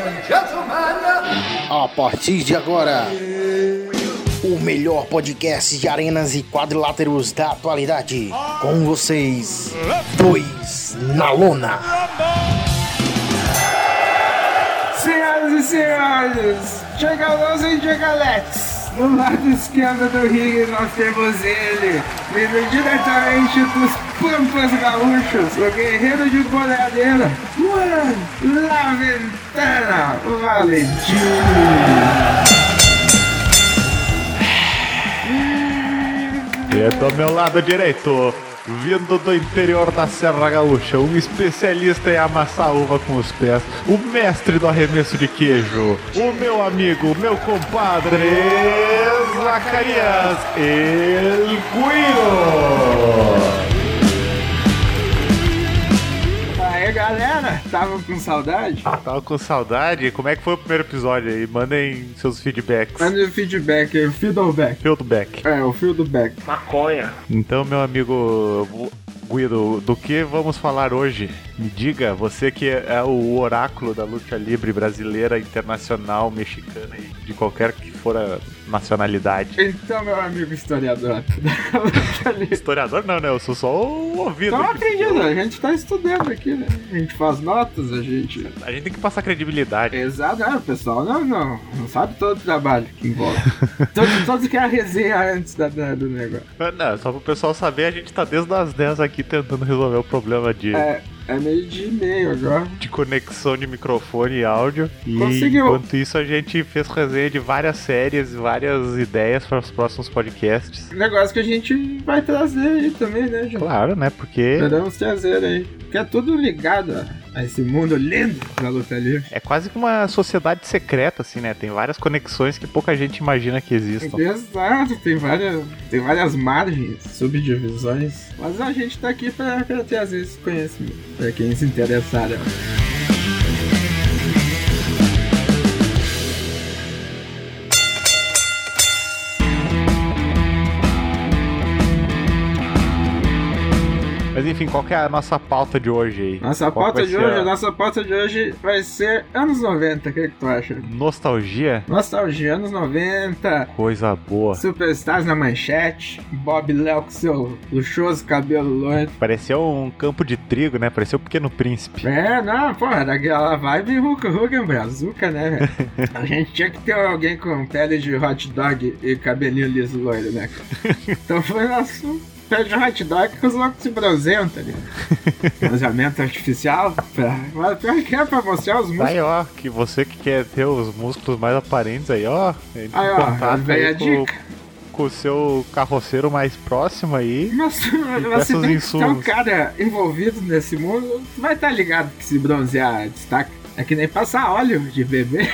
and gentlemen. A partir de agora, o melhor podcast de arenas e quadriláteros da atualidade. Com vocês, dois na lona. Senhoras e senhores, chega Alonso e chega Alex. No lado esquerdo do ringue nós temos ele, vindo diretamente dos Pampas Gaúchos, o guerreiro de boleadeira, Juan La Ventana Valentim. E do meu lado direito, vindo do interior da Serra Gaúcha, um especialista em amassar uva com os pés, o mestre do arremesso de queijo, o meu amigo, meu compadre, Zacarias El Guiro. Tava com saudade? Tava com saudade? Como é que foi o primeiro episódio aí? Mandem seus feedbacks. Manda o feedback o feedback. Feedback. É, o feedback. Então, meu amigo Guido, do que vamos falar hoje? Me diga, você que é o oráculo da luta livre brasileira, internacional, mexicana e de qualquer que for a nacionalidade. Então, meu amigo historiador, Historiador não, né? Eu sou só o ouvido. não acredito, a gente tá estudando aqui, né? A gente faz notas, a gente... A gente tem que passar credibilidade. Exato, é, o pessoal não, não, não sabe todo o trabalho que envolve. todos, todos querem a resenha antes da, da- do negócio. Não, só pro pessoal saber, a gente tá desde as 10 aqui tentando resolver o problema de, É, é meio de e-mail agora. de conexão de microfone e áudio. E Conseguiu. enquanto isso, a gente fez resenha de várias séries, várias ideias para os próximos podcasts. Negócio que a gente vai trazer aí também, né, João? Claro, né? Porque Podemos trazer aí. Porque é tudo ligado a, a esse mundo lindo da luta livre. é quase que uma sociedade secreta, assim, né? Tem várias conexões que pouca gente imagina que existam. Exato, tem várias, tem várias margens, subdivisões. Mas a gente tá aqui pra, pra trazer esse conhecimento, pra quem se interessar. né? Mas enfim, qual que é a nossa pauta de hoje aí? Nossa Qual pauta de hoje, a nossa pauta de hoje vai ser anos 90, o que, que tu acha? Nostalgia? Nostalgia, anos 90, Coisa boa. Superstars na manchete, Bob Léo com seu luxuoso cabelo loiro. Pareceu um campo de trigo, né? Pareceu o Pequeno Príncipe. É, não, pô, era aquela vibe Hulk Hogan Brazuca, né, velho? A gente tinha que ter alguém com pele de hot dog e cabelinho liso loiro, né? Então foi nosso pele de hot dog que os loucos se tá ligado? Bronzeamento artificial, pra, pior que é pra mostrar os Tá músculos. aí, ó, que você que quer ter os músculos mais aparentes aí, ó. Aí, ó, vem a dica. com o seu carroceiro mais próximo aí. Mas, mas se é um cara envolvido nesse mundo, vai estar ligado que se bronzear destaca. É que nem passar óleo de bebê.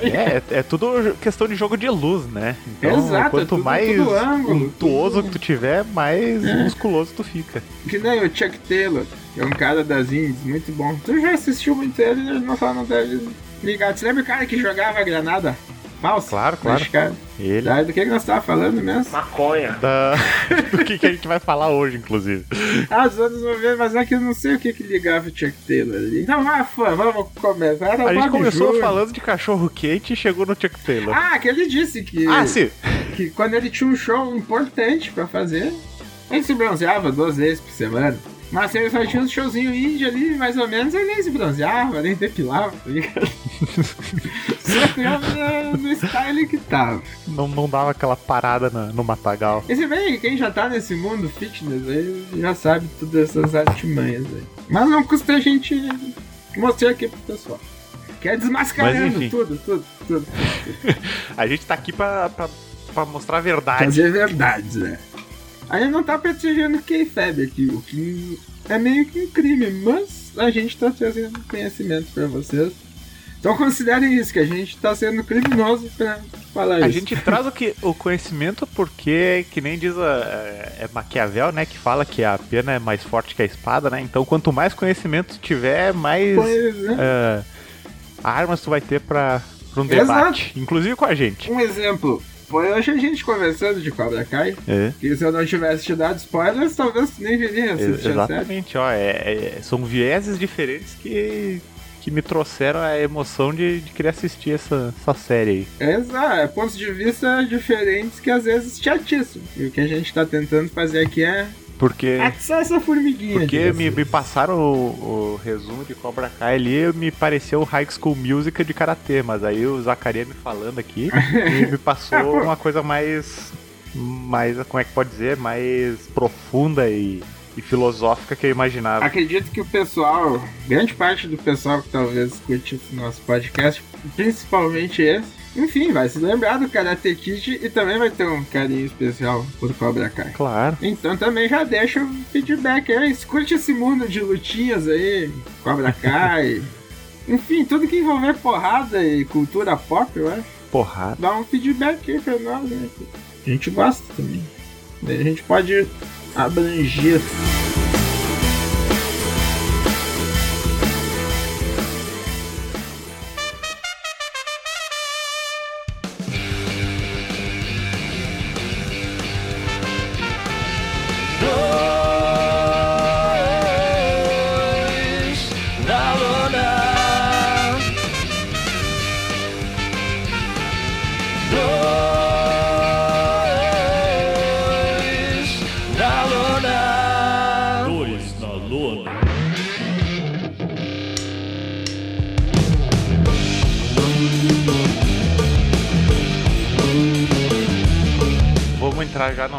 É, é, é tudo questão de jogo de luz, né? Então, Exato, é quanto tudo- mais tudo ângulo, untuoso tudo- que tu tiver, mais musculoso tu fica. Que nem o Chuck Taylor, que é um cara das indies, muito bom. Tu já assistiu muito ele, não só não deve ligar. Você lembra o cara que jogava granada falsa? Claro, claro. Mexicano? Ele. Do que, que nós tava falando mesmo? Da... Do que, que a gente vai falar hoje, inclusive. Ah, os anos 90, mas é que eu não sei o que que ligava o Chuck Taylor ali. Então, ah, fã, vamos começar. Era A gente começou Júnior. falando de cachorro quente e chegou no Chuck Taylor. Ah, que ele disse que, Ah, sim. que quando ele tinha um show importante pra fazer, ele se bronzeava duas vezes por semana. Mas ele só tinha um showzinho indie ali, mais ou menos, ele nem se bronzeava, nem depilava, tá ligado? Só que no style que tava. Não, não dava aquela parada na- no matagal. E se bem, quem já tá nesse mundo fitness aí, já sabe todas essas artimanhas aí. Mas não custa a gente mostrar aqui pro pessoal. Que é Mas desmascarando tudo, tudo, tudo. A gente tá aqui pra, pra, pra mostrar a verdade. Fazer verdades, né? A gente não tá protegendo o K-Fab aqui, o que é meio que um crime, mas a gente tá trazendo conhecimento pra vocês. Então considerem isso, que a gente tá sendo criminoso pra falar A isso. gente traz o, que, o conhecimento porque, que nem diz a, é Maquiavel, né? Que fala que a pena é mais forte que a espada, né? Então, quanto mais conhecimento tiver, mais Pois é. é, armas tu vai ter pra, pra um Exato. debate. Inclusive com a gente. Um exemplo, foi hoje a gente conversando de Cobra Kai, É. que se eu não tivesse te dado spoilers, talvez nem viria assistir Ex- a série. Exatamente, ó. é- é- são vieses diferentes que, que me trouxeram a emoção de, de querer assistir essa, essa série aí. Exato, é pontos de vista diferentes que às vezes te atiçam. E o que a gente tá tentando fazer aqui é Porque, atiçar essa formiguinha. porque me, vocês. me passaram o, o resumo de Cobra Kai ali me pareceu High School Music de Karatê, mas aí o Zacarias me falando aqui e me passou uma coisa mais. mais. como é que pode dizer? Mais profunda e, e filosófica que eu imaginava. Acredito que o pessoal, grande parte do pessoal que talvez escute esse nosso podcast, principalmente esse, enfim, vai se lembrar do Karate Kid e também vai ter um carinho especial por Cobra Kai. Claro. Então também já deixa o feedback aí, escute esse mundo de lutinhas aí, Cobra Kai. Enfim, tudo que envolver porrada e cultura pop, eu acho. Porrada. Dá um feedback aí pra nós, né? A gente gosta também. Daí a gente pode abranger.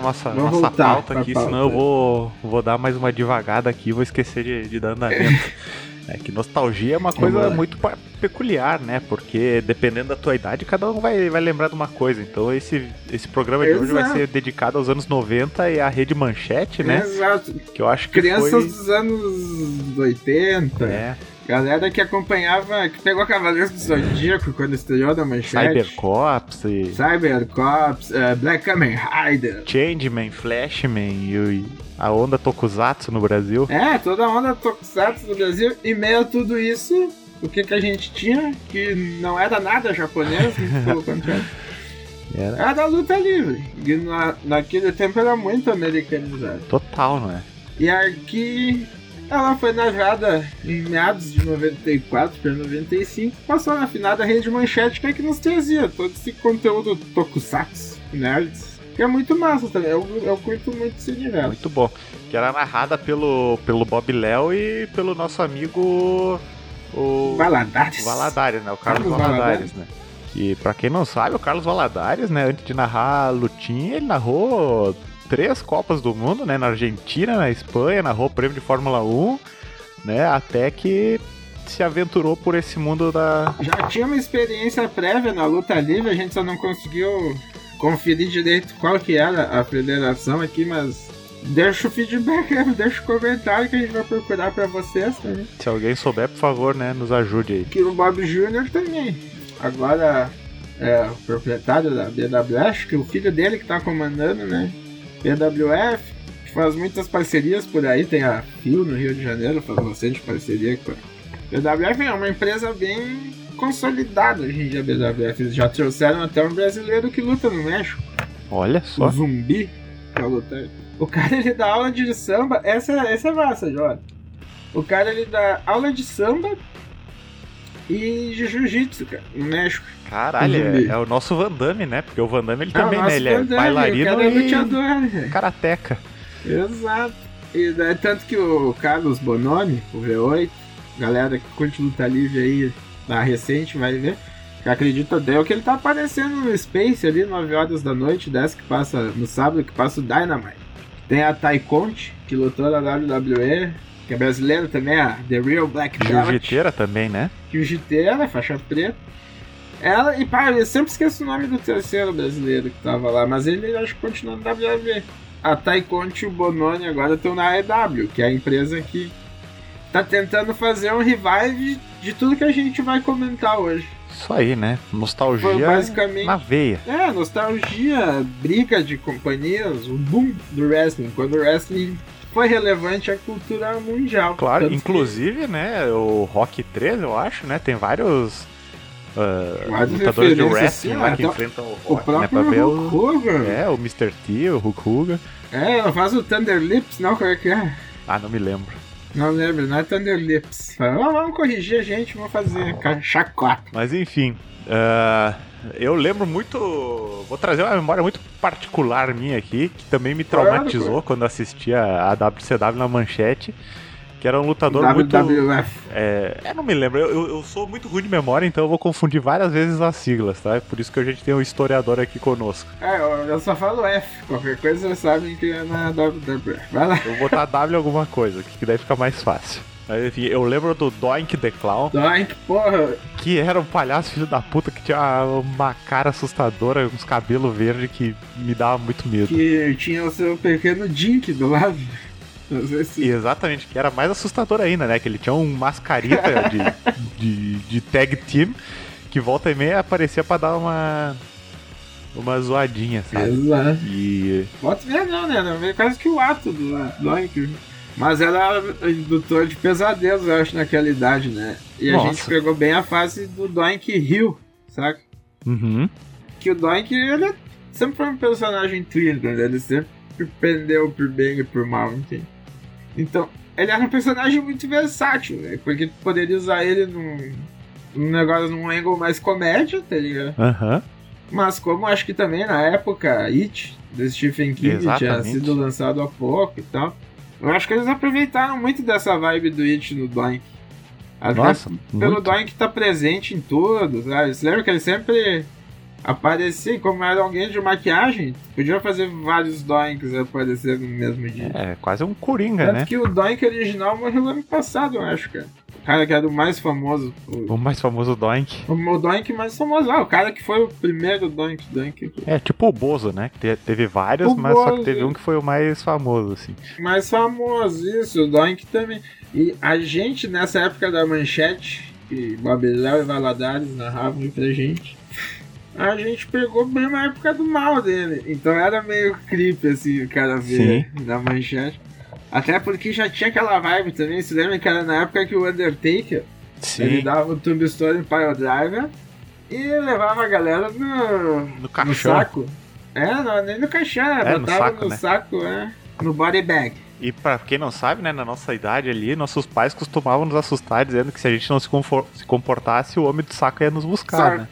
Nossa, Vamos nossa voltar pauta aqui, pauta. senão eu vou, vou dar mais uma devagada aqui e vou esquecer de, de dar andamento. É que nostalgia é uma coisa muito peculiar, né? Porque dependendo da tua idade, cada um vai, vai lembrar de uma coisa. Então esse, esse programa de hoje vai Exato. ser dedicado aos anos 90 e à rede manchete, né? Exato. Que eu acho que Crianças foi... dos anos 80. É, Galera que acompanhava, que pegou Cavaleiros do Zodíaco quando estreou da manchete. Cybercops e Cybercops, eh, Black Kamen Rider. Changeman, Flashman e, a onda Tokusatsu no Brasil. É, toda a onda Tokusatsu do Brasil. E meio a tudo isso, o que, que a gente tinha? Que não era nada japonês, muito pelo contrário. Era Era da luta livre. E na, naquele tempo era muito americanizado. total, não é? E aqui ela foi narrada em meados de 94 para 95, passou na finada rede manchete que é que nos trazia todo esse conteúdo tokusatsu, nerds, que é muito massa também, eu, eu curto muito esse universo. Muito bom. Que era narrada pelo, pelo Bob Léo e pelo nosso amigo. O. Valadares. Valadares, né? O Carlos, Carlos Valadares, né? Que pra quem não sabe, o Carlos Valadares, né? Antes de narrar a lutinha, ele narrou três Copas do Mundo, né? Na Argentina, na Espanha, narrou o prêmio de Fórmula 1, né? Até que se aventurou por esse mundo da. Já tinha uma experiência prévia na luta livre, a gente só não conseguiu conferir direito qual que era a federação aqui, mas deixa o feedback, né? deixa o comentário que a gente vai procurar para vocês também. Se alguém souber, por favor, né? Nos ajude aí. que o Bob Jr. também. Agora é o proprietário da BWF, que o filho dele que tá comandando, né? BWF, que faz muitas parcerias por aí, tem a Rio no Rio de Janeiro, faz bastante parceria com a BWF, é uma empresa bem consolidada hoje em dia, a BWF. Eles já trouxeram até um brasileiro que luta no México, Olha o só. Zumbi, pra lutar. O cara ele dá aula de samba, essa, essa é massa, Jota. O cara ele dá aula de samba e de jiu-jitsu, cara, no México. Caralho, é, é o nosso Van Damme, né? Porque o Van Damme ele É o também, né? Ele é Van Damme, bailarino é e lutador, né? karateca. Exato. E daí, tanto que o Carlos Bonomi, o V8, galera que curte luta livre aí, na recente, vai ver. Que acredita até que ele tá aparecendo no Space ali, 9 horas da noite, 10 que passa no sábado, que passa o Dynamite. Tem a Tai Conte, que lutou na WWE, que é brasileira também, a The Real Black Belt. Jiu-jiteira também, né? Jiu-jiteira, faixa preta. Ela, e pá, eu sempre esqueço o nome do terceiro brasileiro que tava lá, mas ele acho que continua no WWE. A Taikonte e o Bononi agora estão na AEW, que é a empresa que tá tentando fazer um revive de tudo que a gente vai comentar hoje. Isso aí, né? Nostalgia Foi basicamente- na veia. É, nostalgia, briga de companhias, o boom do wrestling, quando o wrestling foi relevante à cultura mundial. Claro, Tanto que inclusive, né, o Rock 3, eu acho, né, tem vários ah, Várias lutadores de referências, wrestling assim, lá ó, que até enfrentam o O Rock, né, pra próprio ver Hulk o... Hogan. É, o Mr. T, o Hulk Hogan. É, ela faz o Thunder Lips, não, como é que é? Ah, não me lembro. Não lembro, não é Thunder Lips. Fala, "Ah, vamos corrigir a gente, vamos fazer ca- chacota. Mas enfim, ah, eu lembro muito. Vou trazer uma memória muito particular minha aqui, que também me traumatizou Claro, quando assistia a WCW na manchete. Que era um lutador muito. WWF. É, eu não me lembro, eu, eu- sou muito ruim de memória, então eu vou confundir várias vezes as siglas, tá? É por isso que a gente tem um historiador aqui conosco. É, eu, eu só falo F. Qualquer coisa vocês sabem que é na WWF. Vai lá. Eu vou botar W alguma coisa, que daí fica mais fácil. Mas enfim, eu lembro do Doink the Clown, Doink, porra. que era um palhaço filho da puta que tinha uma cara assustadora, uns cabelos verdes que me dava muito medo. Que tinha o seu pequeno Dink do lado. E exatamente, que era mais assustador ainda, né? Que ele tinha um mascarita de, de, de tag team que volta e meia aparecia pra dar uma. Uma zoadinha, sabe? Exato. E. Pode ver não, né? Veio quase que o ato do Doink. Mas era indutor de pesadelos, eu acho, naquela idade, né? E a Nossa. gente pegou bem a fase do Doink Hill, saca? Uhum. Que o Doink, ele sempre foi um personagem trilho, né? Ele sempre pendeu por bem e por mal, entende? Então, ele era um personagem muito versátil, né? Porque tu poderia usar ele num, num negócio, num angle mais comédia, tá ligado? Aham. Mas como acho que também na época It, do Stephen King, tinha Exatamente. sido lançado há pouco e tal, eu acho que eles aproveitaram muito dessa vibe do It no Doink. Até Nossa, pelo muito. Doink tá presente em tudo, sabe? Você lembra que ele sempre aparecia, como era alguém de maquiagem, podia fazer vários Doinks aparecer no mesmo dia. É, quase um coringa, Tanto né? que o Doink original morreu no ano passado, eu acho, cara. O cara que era o mais famoso. O, O mais famoso Doink. o Doink mais famoso. Ah, o cara que foi o primeiro Doink Doink. É, tipo o Bozo, né? Que te- teve vários, O mas só que Bozo. teve um que foi o mais famoso, assim. mais famoso, isso, o Doink também. E a gente, nessa época da manchete, que Babeléu e Valadares narravam pra gente, a gente pegou bem na época do mal dele. Então era meio creepy, assim, o cara ver na manchete. Até porque já tinha aquela vibe também, se lembra que era na época que o Undertaker, ele Sim. dava o Tombstone Pile Driver e levava a galera no, No no saco. É, não, nem no caixão, É, no botava saco, no né? saco, é, no body bag. E pra quem não sabe, né, na nossa idade ali, nossos pais costumavam nos assustar dizendo que se a gente não se, se comportasse, o homem do saco ia nos buscar, Saco. né?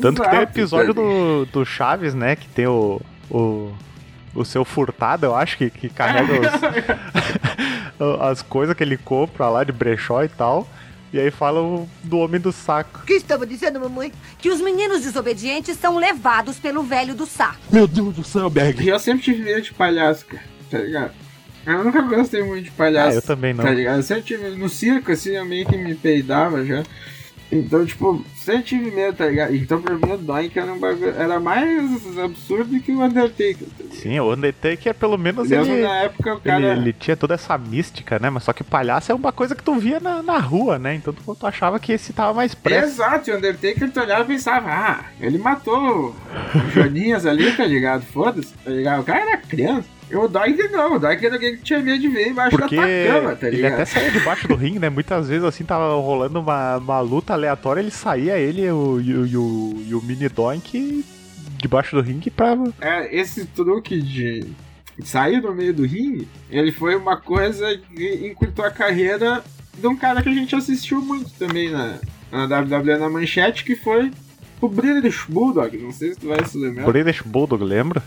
Tanto que tem Exato, episódio do, do Chaves, né, que tem o, o, o seu furtado, eu acho, que, que carrega os- as coisas que ele compra lá de brechó e tal. E aí fala o- do homem do saco. O que estava dizendo, mamãe? Que os meninos desobedientes são levados pelo velho do saco. Meu Deus do céu, Berg. E eu sempre tive medo de palhaço, cara, tá ligado? Eu nunca gostei muito de palhaço. Ah, eu também não. Tá ligado? Eu sempre tive. No circo, assim, eu meio que me peidava já. Então, tipo, sempre tive medo, tá ligado? Então, pra mim, o Doink era, um bagulho, era mais absurdo que o Undertaker. Tá? Sim, o Undertaker, pelo menos, Mesmo ele, na época, o ele, cara. ele tinha toda essa mística, né? Mas só que palhaço é uma coisa que tu via na, na rua, né? Então tu, tu achava que esse tava mais preso. Exato, e o Undertaker tu olhava e pensava, ah, ele matou o Joninhas ali, tá ligado? Foda-se, tá ligado? O cara era criança. E o Doink não, o Doink era alguém que tinha medo de ver embaixo Porque da tua cama, tá ele ligado? até saía debaixo do ringue, né? Muitas vezes, assim, tava rolando uma, uma luta aleatória, ele saía, ele e o, e o, e o, mini Doink debaixo do ringue pra... É, esse truque de sair no meio do ringue, ele foi uma coisa que encurtou a carreira de um cara que a gente assistiu muito também na, na WWE na manchete, que foi o British Bulldog, não sei se tu vai se lembrar. British Bulldog, lembra?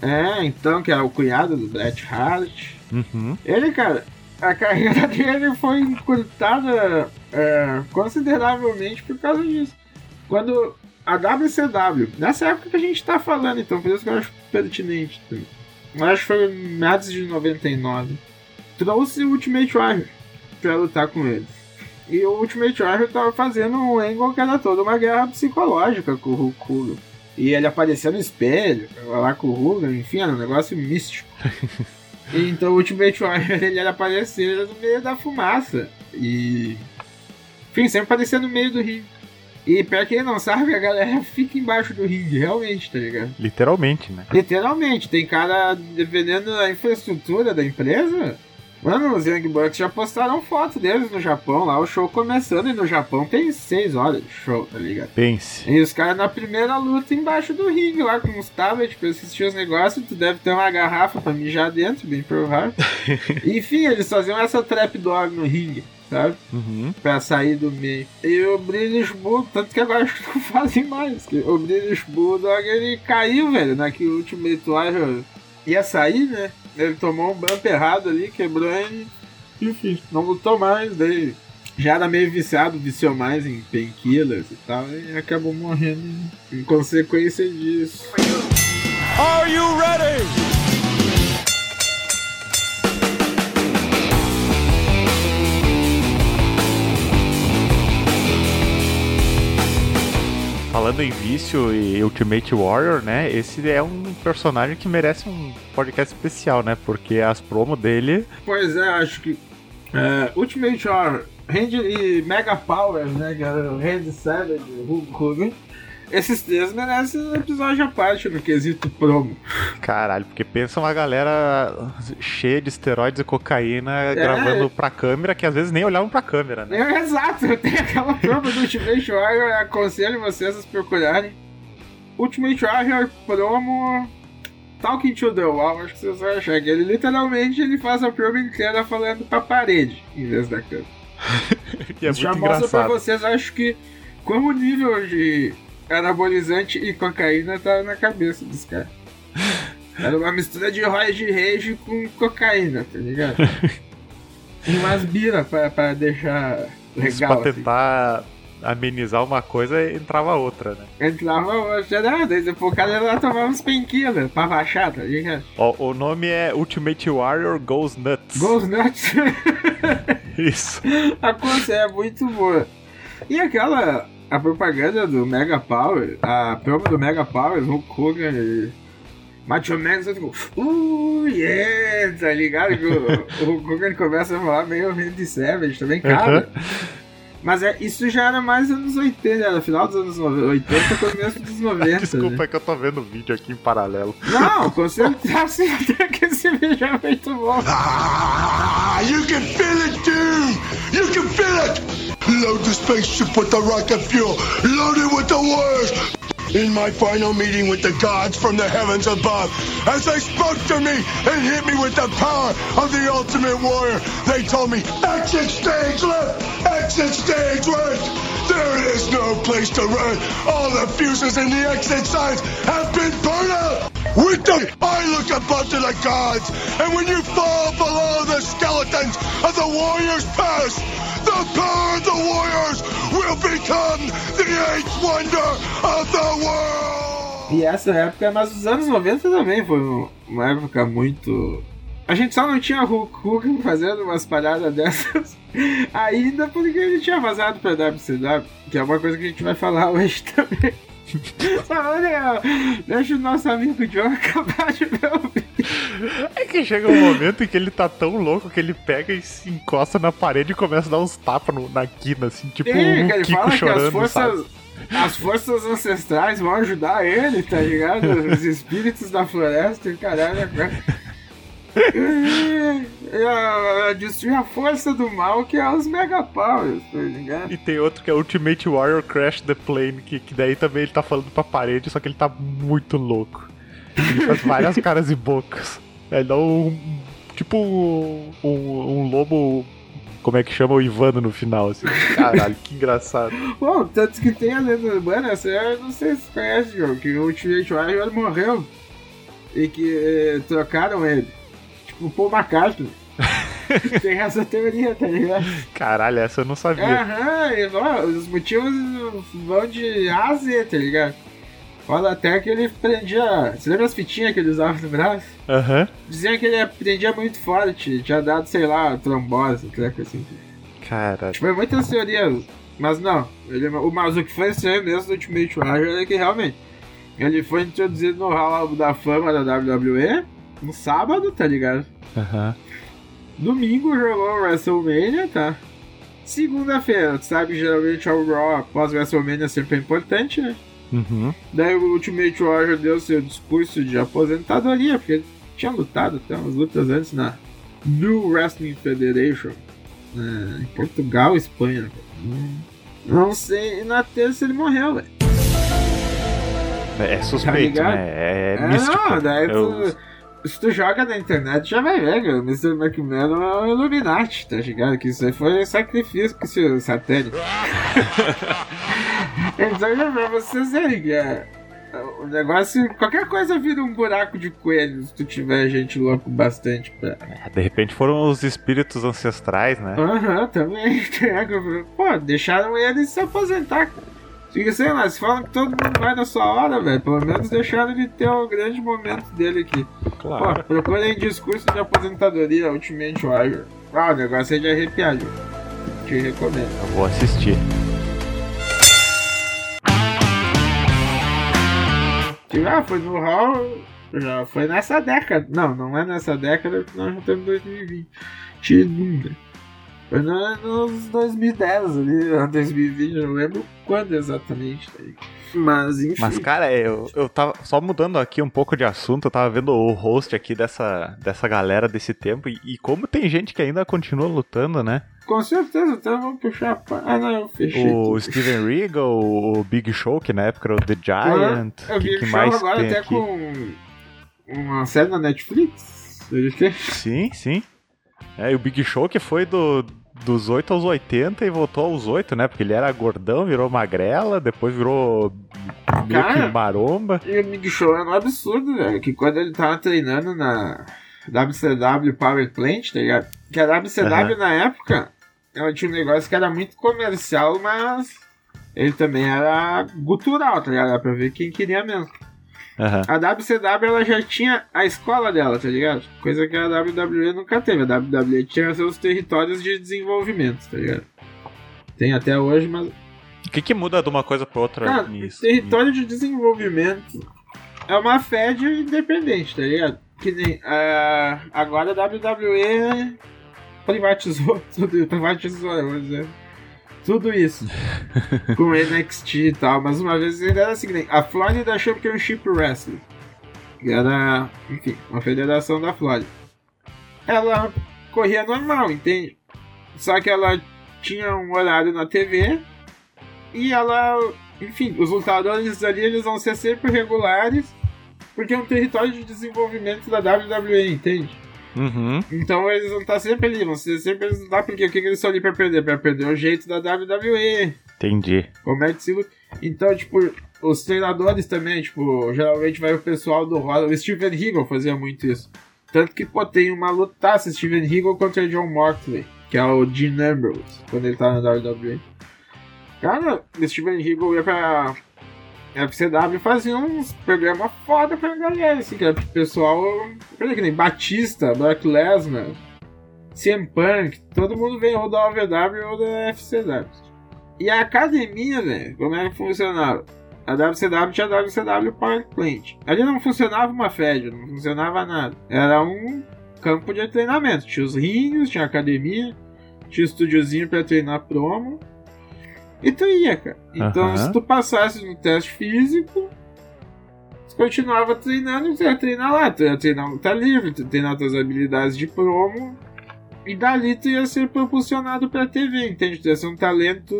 É, então, que é o cunhado do Bret Hart. Uhum. Ele, cara, a carreira dele foi encurtada é, consideravelmente por causa disso. Quando a WCW, nessa época que a gente tá falando, então, por isso que eu acho pertinente. Eu acho que foi em meados de 99. Trouxe o Ultimate Warrior pra lutar com ele. E o Ultimate Warrior tava fazendo um angle que era toda uma guerra psicológica com o Hulk Hogan. E ele aparecia no espelho, lá com o Hogan, enfim, era um negócio místico. Então o Ultimate Warrior ele era aparecer no meio da fumaça. E. Enfim, sempre aparecia no meio do ringue. E pra quem não sabe, a galera fica embaixo do ringue, realmente, tá ligado? Literalmente, né? Literalmente, tem cara, dependendo da infraestrutura da empresa, Mano, os Young Bucks já postaram foto deles no Japão, lá o show começando, e no Japão tem 6 horas de show, tá ligado? Pense. E os caras na primeira luta embaixo do ringue, lá com os tablets pra assistir os negócios, tu deve ter uma garrafa pra mijar dentro, bem provável. Enfim, eles faziam essa trap dog no ringue, sabe? Uhum. Pra sair do meio. E o British Bulldog, tanto que agora acho que não fazem mais. que o British Bulldog ele caiu, velho, naquele último Warrior. Ia sair, né? Ele tomou um bump errado ali, quebrou e. Enfim, não lutou mais. Daí já era meio viciado, viciou mais em painkillers e tal. E acabou morrendo em consequência disso. Are you ready? Falando em vício e Ultimate Warrior, né? Esse é um personagem que merece um podcast especial, né? Porque as promos dele. Pois é, acho que. é, Ultimate Warrior, Randy e Mega Powers, né? O Randy Savage, Hulk Hogan. Esses três merecem um episódio à parte no quesito promo. Caralho, porque pensa uma galera cheia de esteroides e cocaína gravando pra câmera, que às vezes nem olhavam pra câmera, né? É, exato, tem aquela promo do Ultimate Warrior, aconselho vocês a procurarem. Ultimate Warrior promo Talking to the Wall, acho que vocês vão achar que ele literalmente ele faz a promo inteira falando pra parede, em vez da câmera. É já mostra pra engraçado. vocês, acho que, como o nível de anabolizante e cocaína tá na cabeça dos caras. Era uma mistura de Roy de Rage com cocaína, tá ligado? E umas bira pra, pra deixar Isso legal. pra assim. tentar amenizar uma coisa, entrava outra, né? Entrava hoje, né? Daí depois o cara ia lá tomar uns painkillers pra baixar, tá ligado? Ó, o nome é Ultimate Warrior Goes Nuts. Goes nuts. Isso. A coisa é muito boa. E aquela. A propaganda do Mega Power, a promo do Mega Power, Hulk Hogan e Macho Man, só ficou. Uh, yeah! Tá ligado? O, o Hulk Hogan começa a falar meio Randy Savage também, cara. Mas é, isso já era mais anos 80, era final dos anos 80, começo dos 90. Desculpa, né? é que eu tô vendo o vídeo aqui em paralelo. Não, com certeza até que esse vídeo é muito bom. Ah, you can feel it, dude! You can feel it! Load the spaceship with the rocket fuel! Load it with the warriors! In my final meeting with the gods from the heavens above, as they spoke to me and hit me with the power of the ultimate warrior, they told me, exit stage left! Exit stage right! There is no place to run! All the fuses in the exit signs have been burned out! With the I look above to the gods, and when you fall below the skeletons of the warriors past, the power the warriors will become the eighth wonder of the world! E essa época, mas os anos 90 também foi um- uma época muito. A gente só não tinha Hulk Hogan fazendo umas palhadas dessas ainda porque ele tinha vazado pra WCW, que é uma coisa que a gente vai falar hoje também. Olha, deixa o nosso amigo John acabar de ver o vídeo. É que chega um momento em que ele tá tão louco que ele pega e se encosta na parede e começa a dar uns tapas na quina, assim, tipo É, um Kiko fala que as chorando, forças, sabe? as forças ancestrais vão ajudar ele, tá ligado? Os espíritos da floresta e caralho. né? E, a, a, destruir a força do mal que é os Mega Powers, tá ligado? E tem outro que é Ultimate Warrior Crash the Plane, que, que daí também ele tá falando pra parede, só que ele tá muito louco. Ele faz várias caras e bocas. Ele dá um. Tipo um, um, lobo. Como é que chama o Ivano no final, assim. Caralho, que engraçado. Bom, tanto que tem a lenda urbana, essa eu não sei se você conhece, João, que o Ultimate Warrior morreu e que eh, trocaram ele. Tipo o Paul McCartney. tem essa teoria, tá ligado? Caralho, essa eu não sabia. Aham, ó, os motivos vão de A a Z, tá ligado? Fala até que ele prendia. Você lembra as fitinhas que ele usava no braço? Aham. Diziam que ele prendia muito forte, tinha dado, sei lá, trombose, treco assim. Caralho. Foi muitas teorias, mas não. Ele, o mas o que foi estranho mesmo do Ultimate Warrior é que realmente ele foi introduzido no Hall da Fama da WWE no sábado, tá ligado? Aham. Domingo jogou o WrestleMania, tá? Segunda-feira, tu sabe geralmente é o Raw após WrestleMania sempre é importante, né? Uhum. Daí o Ultimate Warrior deu seu discurso de aposentadoria, porque ele tinha lutado até umas lutas antes na New Wrestling Federation. né, em Portugal, Espanha. cara. Não, sei, e na terça ele morreu, velho. É suspeito, ligado? né? É, É, místico. não, daí Eu- tu, se tu joga na internet já vai ver, cara. O Mr. McMahon é o Illuminati, tá ligado? Que isso aí foi sacrifício pro seu satélite. então já pra vocês verem que é, o negócio, qualquer coisa vira um buraco de coelho se tu tiver gente louco bastante pra. De repente foram os espíritos ancestrais, né? Aham, também. Pô, deixaram ele se aposentar, cara. Fica, sei lá, se falam que todo mundo vai na sua hora, velho. Pelo menos deixaram ele ter o grande momento dele aqui. Claro. Pô, procurem discurso de aposentadoria Ultimate Warrior. Ah, o negócio é de arrepiar, viu? Te recomendo. Eu vou assistir. Ah, foi no Hall. Já foi nessa década. Não, não é nessa década, porque nós já estamos em 2020. Tinha- Foi no- nos 2010 ali, 2020, eu não lembro quando exatamente. tá. Mas enfim. Mas, cara, eu, eu tava só mudando aqui um pouco de assunto, eu tava vendo o host aqui dessa, dessa galera desse tempo e, e como tem gente que ainda continua lutando, né? Com certeza, então vamos puxar a pa- Ah, não, eu fechei. O tudo. Steven Regal, o Big Show, que na época era o The Giant, Eu o vi que, que show mais agora tem até aqui? com uma série na Netflix. Fez. Sim, sim. É, e o Big Show que foi do, dos 8 aos 80 e voltou aos 8, né? Porque ele era gordão, virou magrela, depois virou meio que Cara, maromba. E o Big Show é um absurdo, velho. Que quando ele tava treinando na WCW Power Plant, tá ligado? Que a WCW na época, ela tinha um negócio que era muito comercial, mas ele também era gutural, tá ligado? Era pra ver quem queria mesmo. Aham. A WCW ela já tinha a escola dela, tá ligado? Coisa que a WWE nunca teve. A WWE tinha seus territórios de desenvolvimento, tá ligado? Tem até hoje, mas O que, que muda de uma coisa pra outra Cara, nisso? território de desenvolvimento é uma fed independente, tá ligado? Que nem ah, agora a WWE privatizou tudo, privatizou, eu vou dizer. Tudo isso. com NXT e tal, mas uma vez ainda era assim, a Florida Championship Wrestling. Que era, enfim, uma federação da Flórida. Ela corria normal, entende? Só que ela tinha um horário na TV e ela, enfim, os lutadores ali eles vão ser sempre regulares porque é um território de desenvolvimento da WWE, entende? Uhum. Então eles vão estar sempre ali, vão ser sempre eles lá porque o que que eles estão ali pra perder? Pra perder o jeito da WWE, Entendi. como é que se. Então, tipo, os treinadores também, tipo, geralmente vai o pessoal do roda. O Steven Regal fazia muito isso. Tanto que, pô, tem uma lutaça Steven Regal contra John Moxley, que é o Dean Ambrose, quando ele tá na WWE. Cara, Steven Regal ia pra FCW e fazia uns programas foda pra galera, assim, que era pro pessoal. Exemplo, que nem Batista, Brock Lesnar, CM Punk, todo mundo vem ou da OVW ou da FCW. E a academia, velho, como é que funcionava? A WCW tinha a WCW Power Plant. Ali não funcionava uma fed, não funcionava nada. Era um campo de treinamento. Tinha os rings, tinha academia, tinha estúdiozinho pra treinar promo. E tu ia, cara. Então, Aham. se tu passasse no teste físico, tu continuava treinando e tu ia treinar lá. Tu ia treinar luta livre, tu ia treinar tuas habilidades de promo. E dali tu ia ser propulsionado pra TV, entende? Tu ia ser um talento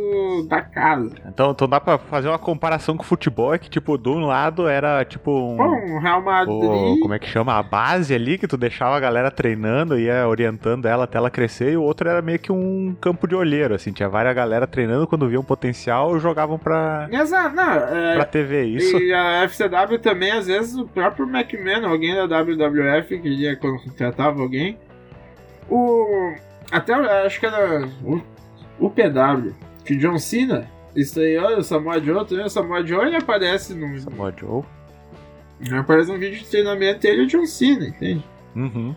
da casa. Então, então dá pra fazer uma comparação com o futebol, é que, tipo, de um lado era, tipo, um... Pô, um Real Madrid. o- como é que chama? A base ali, que tu deixava a galera treinando, ia orientando ela até ela crescer, e o outro era meio que um campo de olheiro, assim, tinha várias galera treinando, quando viam potencial, jogavam pra, Exato, não. É, pra TV, isso? E a FCW também, às vezes, o próprio McMahon, alguém da WWF, que ia contratava alguém. O. Até acho que era o, o PW, que John Cena estreou o Samoa Joe, também o Samoa Joe ele aparece num. Samoa Joe. Aparece num vídeo de treinamento ele e o John Cena, entende? Uhum.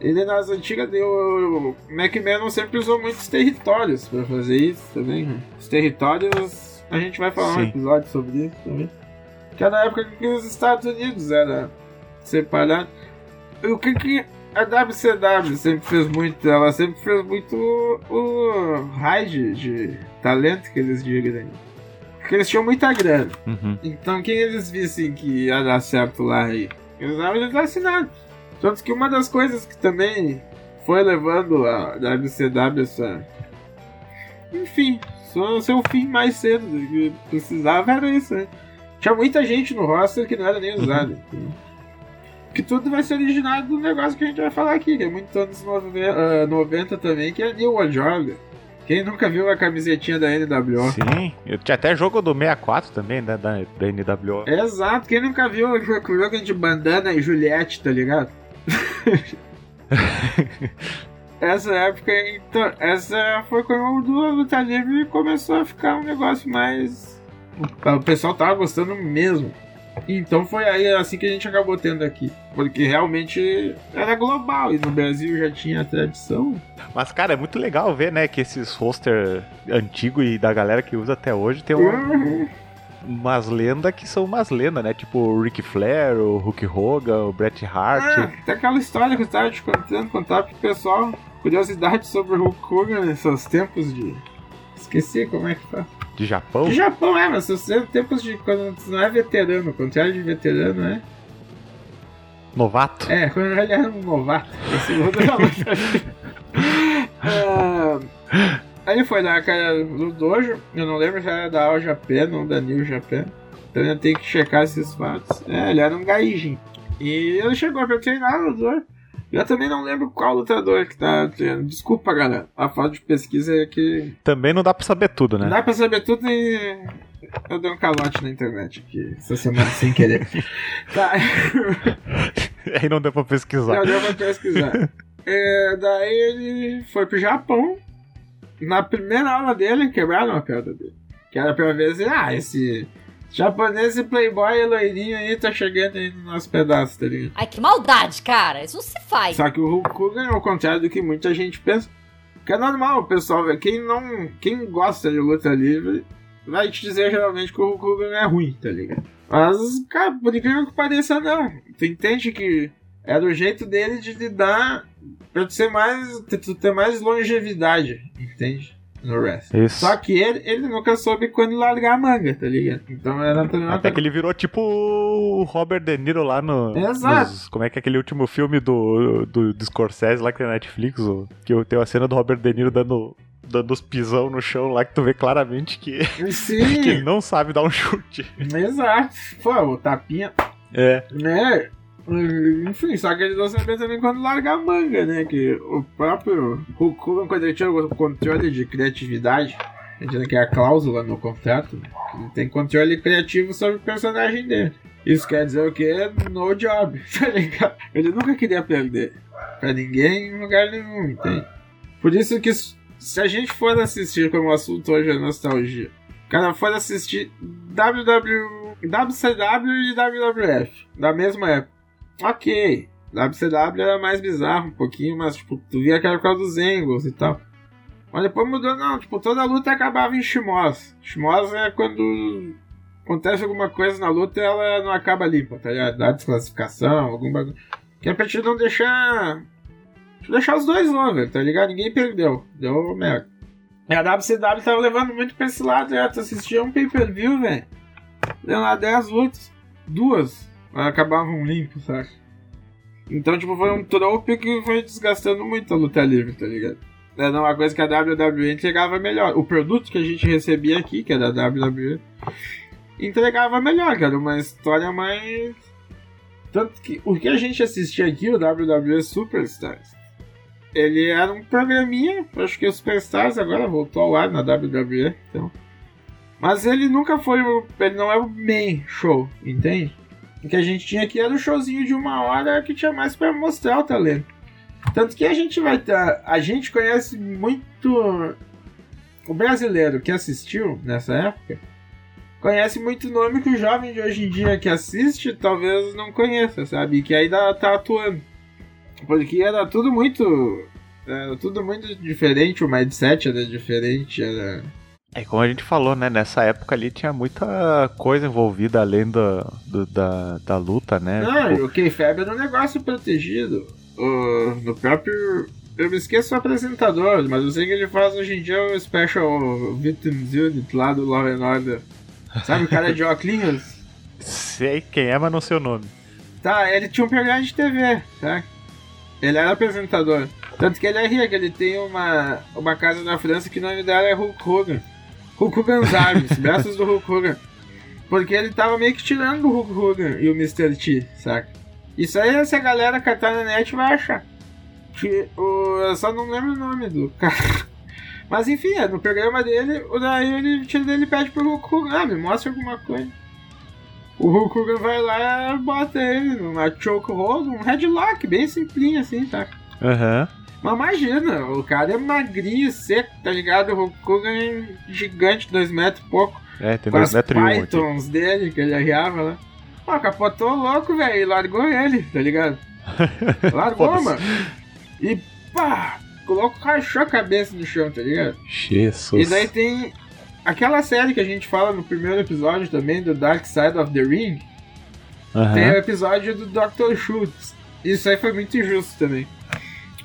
Ele nas antigas deu. O McMahon sempre usou muitos territórios pra fazer isso também. né? Os territórios. A gente vai falar um Sim. episódio sobre isso também. Que era na época que os Estados Unidos era separado. O que que a WCW sempre fez muito? Ela sempre fez muito o, o raid de talento que eles digam. né? Porque eles tinham muita grana. Uhum. Então quem eles vissem que ia dar certo lá aí? Eles eles assinados. Tanto que uma das coisas que também foi levando a WCW essa. Enfim, só seu fim mais cedo. O que precisava era isso, né? Tinha muita gente no roster que não era nem usada. Que tudo vai ser originado do negócio que a gente vai falar aqui, que é muito anos 90, 90 também, que é New World Order. Quem nunca viu a camisetinha da NWO? Sim, eu tinha até jogo do 64 também, né, da, da NWO. Exato, quem nunca viu o jogo de bandana e Juliette, tá ligado? essa época, então, essa foi quando o Luta Livre começou a ficar um negócio mais. O pessoal tava gostando mesmo. Então foi aí assim que a gente acabou tendo aqui. Porque realmente era global e no Brasil já tinha tradição. Mas, cara, é muito legal ver, né, que esses roster antigo e da galera que usa até hoje tem uma, Uhum. umas lendas que são umas lendas, né? Tipo o Ric Flair, o Hulk Hogan, o Bret Hart. Ah, tem aquela história que eu estava te contando, contar pro pessoal. Curiosidade sobre o Hulk Hogan nesses tempos de. Esqueci como é que tá. De Japão. De Japão, é, mas seus tempos de. Quando tu não é veterano, quando é de veterano, é. Novato. É, quando ele era um novato. Esse outro Ah, Aí ele foi na cara do Dojo, eu não lembro se era da All Japan ou da New Japan. Então eu tenho que checar esses fatos. É, ele era um gaijin. E ele chegou pra treinar no Dojo. Eu também não lembro qual lutador que tá treinando. Desculpa, galera. A falta de pesquisa é que. Também não dá pra saber tudo, Não né? dá pra saber tudo e. Eu dei um calote na internet aqui essa semana sem querer. tá. Aí não deu pra pesquisar. Não, deu pra pesquisar. É, daí ele foi pro Japão. Na primeira aula dele, quebraram a perna dele. Que era pra ver se, ah, esse japonês e playboy loirinho aí tá chegando aí no nosso pedaço, tá ligado? Ai, que maldade, cara. Isso não se faz. Só que o Hulk Hogan, ao contrário do que muita gente pensa, que é normal, pessoal, velho. Quem não. Quem gosta de luta livre vai te dizer geralmente que o Hulk Hogan é ruim, tá ligado? Mas, cara, por incrível que pareça, não. Tu entende que era o jeito dele de lidar pra tu ser mais. tu ter mais longevidade, entende? No wrestling. Isso. Só que ele, ele nunca soube quando largar a manga, tá ligado? Então era também uma Até que ele virou tipo o Robert De Niro lá no. Exato. nos- como é que é aquele último filme do, do, do Scorsese lá que tem na Netflix? que tenho a cena do Robert De Niro dando, dando os pisão no chão lá que tu vê claramente que, Sim, que ele não sabe dar um chute. exato. Pô, o tapinha. É. né? Enfim, só que eles não sabiam também quando largar a manga, né? Que o próprio Hulk quando ele tinha o controle de criatividade, a que é a cláusula no contrato, ele tem controle criativo sobre o personagem dele. Isso quer dizer o quê? No job, tá ligado? Ele nunca queria perder pra ninguém em lugar nenhum, entende? Por isso que se a gente for assistir, como assunto hoje é nostalgia, cara for assistir WW, WCW e WWF da mesma época. Ok, WCW era mais bizarro um pouquinho, mas tipo, tu via aquela coisa dos angles e tal. Mas depois mudou, não, tipo, toda a luta acabava em Shimos. Shimos é quando acontece alguma coisa na luta ela não acaba limpa, tá ligado? Dá desclassificação, algum bagulho. Que é pra te não deixar. Te deixar os dois over, tá ligado? Ninguém perdeu. Deu merda. E a WCW tava levando muito pra esse lado, já. Tu assistia um pay-per-view, velho. Deu lá 10 lutas. Duas acabavam limpos, sabe? Então, tipo, foi um trope que foi desgastando muito a luta livre, tá ligado? Era uma coisa que a WWE entregava melhor. O produto que a gente recebia aqui, que é da WWE, entregava melhor, que era uma história mais. Tanto que o que a gente assistia aqui, o WWE Superstars, ele era um programinha, acho que o Superstars agora voltou ao ar na WWE, então. Mas ele nunca foi. Ele não é o main show, entende? O que a gente tinha aqui era um showzinho de uma hora que tinha mais pra mostrar o talento. Tanto que a gente vai ter. A gente conhece muito. O brasileiro que assistiu nessa época conhece muito nome que o jovem de hoje em dia que assiste talvez não conheça, sabe? Que ainda tá atuando. Porque era tudo muito. Era tudo muito diferente, o mindset era diferente, era. É como a gente falou, né? Nessa época ali tinha muita coisa envolvida além da, do- da, da luta, né? Não, Tipo, o K-Fab era um negócio protegido. O, no próprio. Eu me esqueço o apresentador, mas eu sei que ele faz hoje em dia o Special Victims Unit lá do Law and Order. Sabe o cara de óculos? sei quem é, mas não sei o nome. Tá, ele tinha um programa de TV, tá? Ele era apresentador. Tanto que ele é rico, ele tem uma, uma casa na França que o nome dela é Hulk Hogan. Hulk Hogan's Arms, braços do Hulk Hogan. Porque ele tava meio que tirando o Hulk Hogan e o Mr. T, saca? Isso aí, se a galera catar na net vai achar. Que, o, eu só não lembro o nome do cara. Mas enfim, é, no programa dele, o daí ele, ele pede pro Hulk Hogan, ah, me mostra alguma coisa. O Hulk Hogan vai lá e bota ele numa chokehold, um headlock, bem simplinho assim, tá? Aham. Mas imagina, o cara é magrinho, seco, tá ligado? O Hogan é gigante, dois metros e pouco. É, tem Com 2 as metros aqui. pythons dele, que ele arriava lá. Ó, capotou louco, velho, e largou ele, tá ligado? Largou, mano. E pá, colocou, rachou a cabeça no chão, tá ligado? Jesus. E daí tem aquela série que a gente fala no primeiro episódio também, do Dark Side of the Ring. Tem o episódio do Dr. Schultz. Isso aí foi muito injusto também.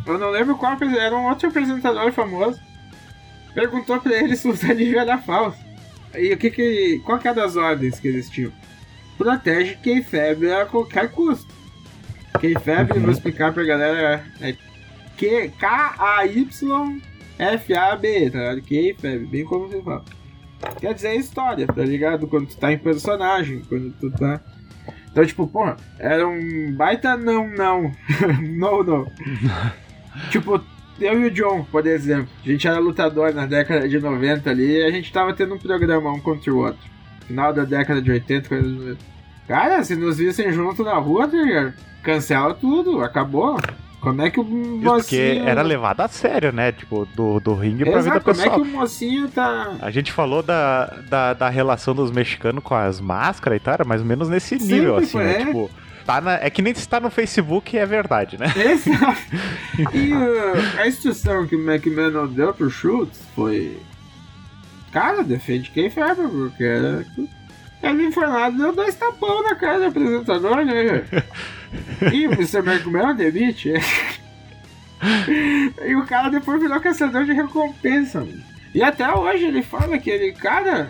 Eu não lembro qual, era um outro apresentador famoso. Perguntou pra ele se o anilho era falso. E o que que. Qual que é das ordens que eles tinham? Protege Kayfab a qualquer custo. Kayfab, eu vou explicar pra galera, é K-A-Y-F-A-B, tá ligado? Kayfab, bem como você fala. Quer dizer história, tá ligado? Quando tu tá em personagem, quando tu tá. Então, tipo, porra, era um baita não, não. não, não. tipo, eu e o John, por exemplo, a gente era lutador na década de 90 ali e a gente tava tendo um programa um contra o outro. Final da década de 80, coisa. Cara, se nos vissem junto na rua, tá ligado? cancela tudo, acabou. Como é que o Isso porque mocinho... era levado a sério, né? Tipo, do, do ringue pra vida Exato, como é pessoal. que o mocinho tá... A gente falou da, da, da relação dos mexicanos com as máscaras e tal, era mais ou menos nesse nível, Sempre assim, né? é. Tipo, tá na- é que nem se tá no Facebook é verdade, né? Exato. E uh, a instrução que o McMahon deu pro Schultz foi. Cara, defende quem ferra, porque era. Ele foi lá e deu dois tapão na cara do apresentador, né? E o Mr. McMahon demite. E o cara depois virou caçador de recompensa. mano. E até hoje ele fala que ele, cara,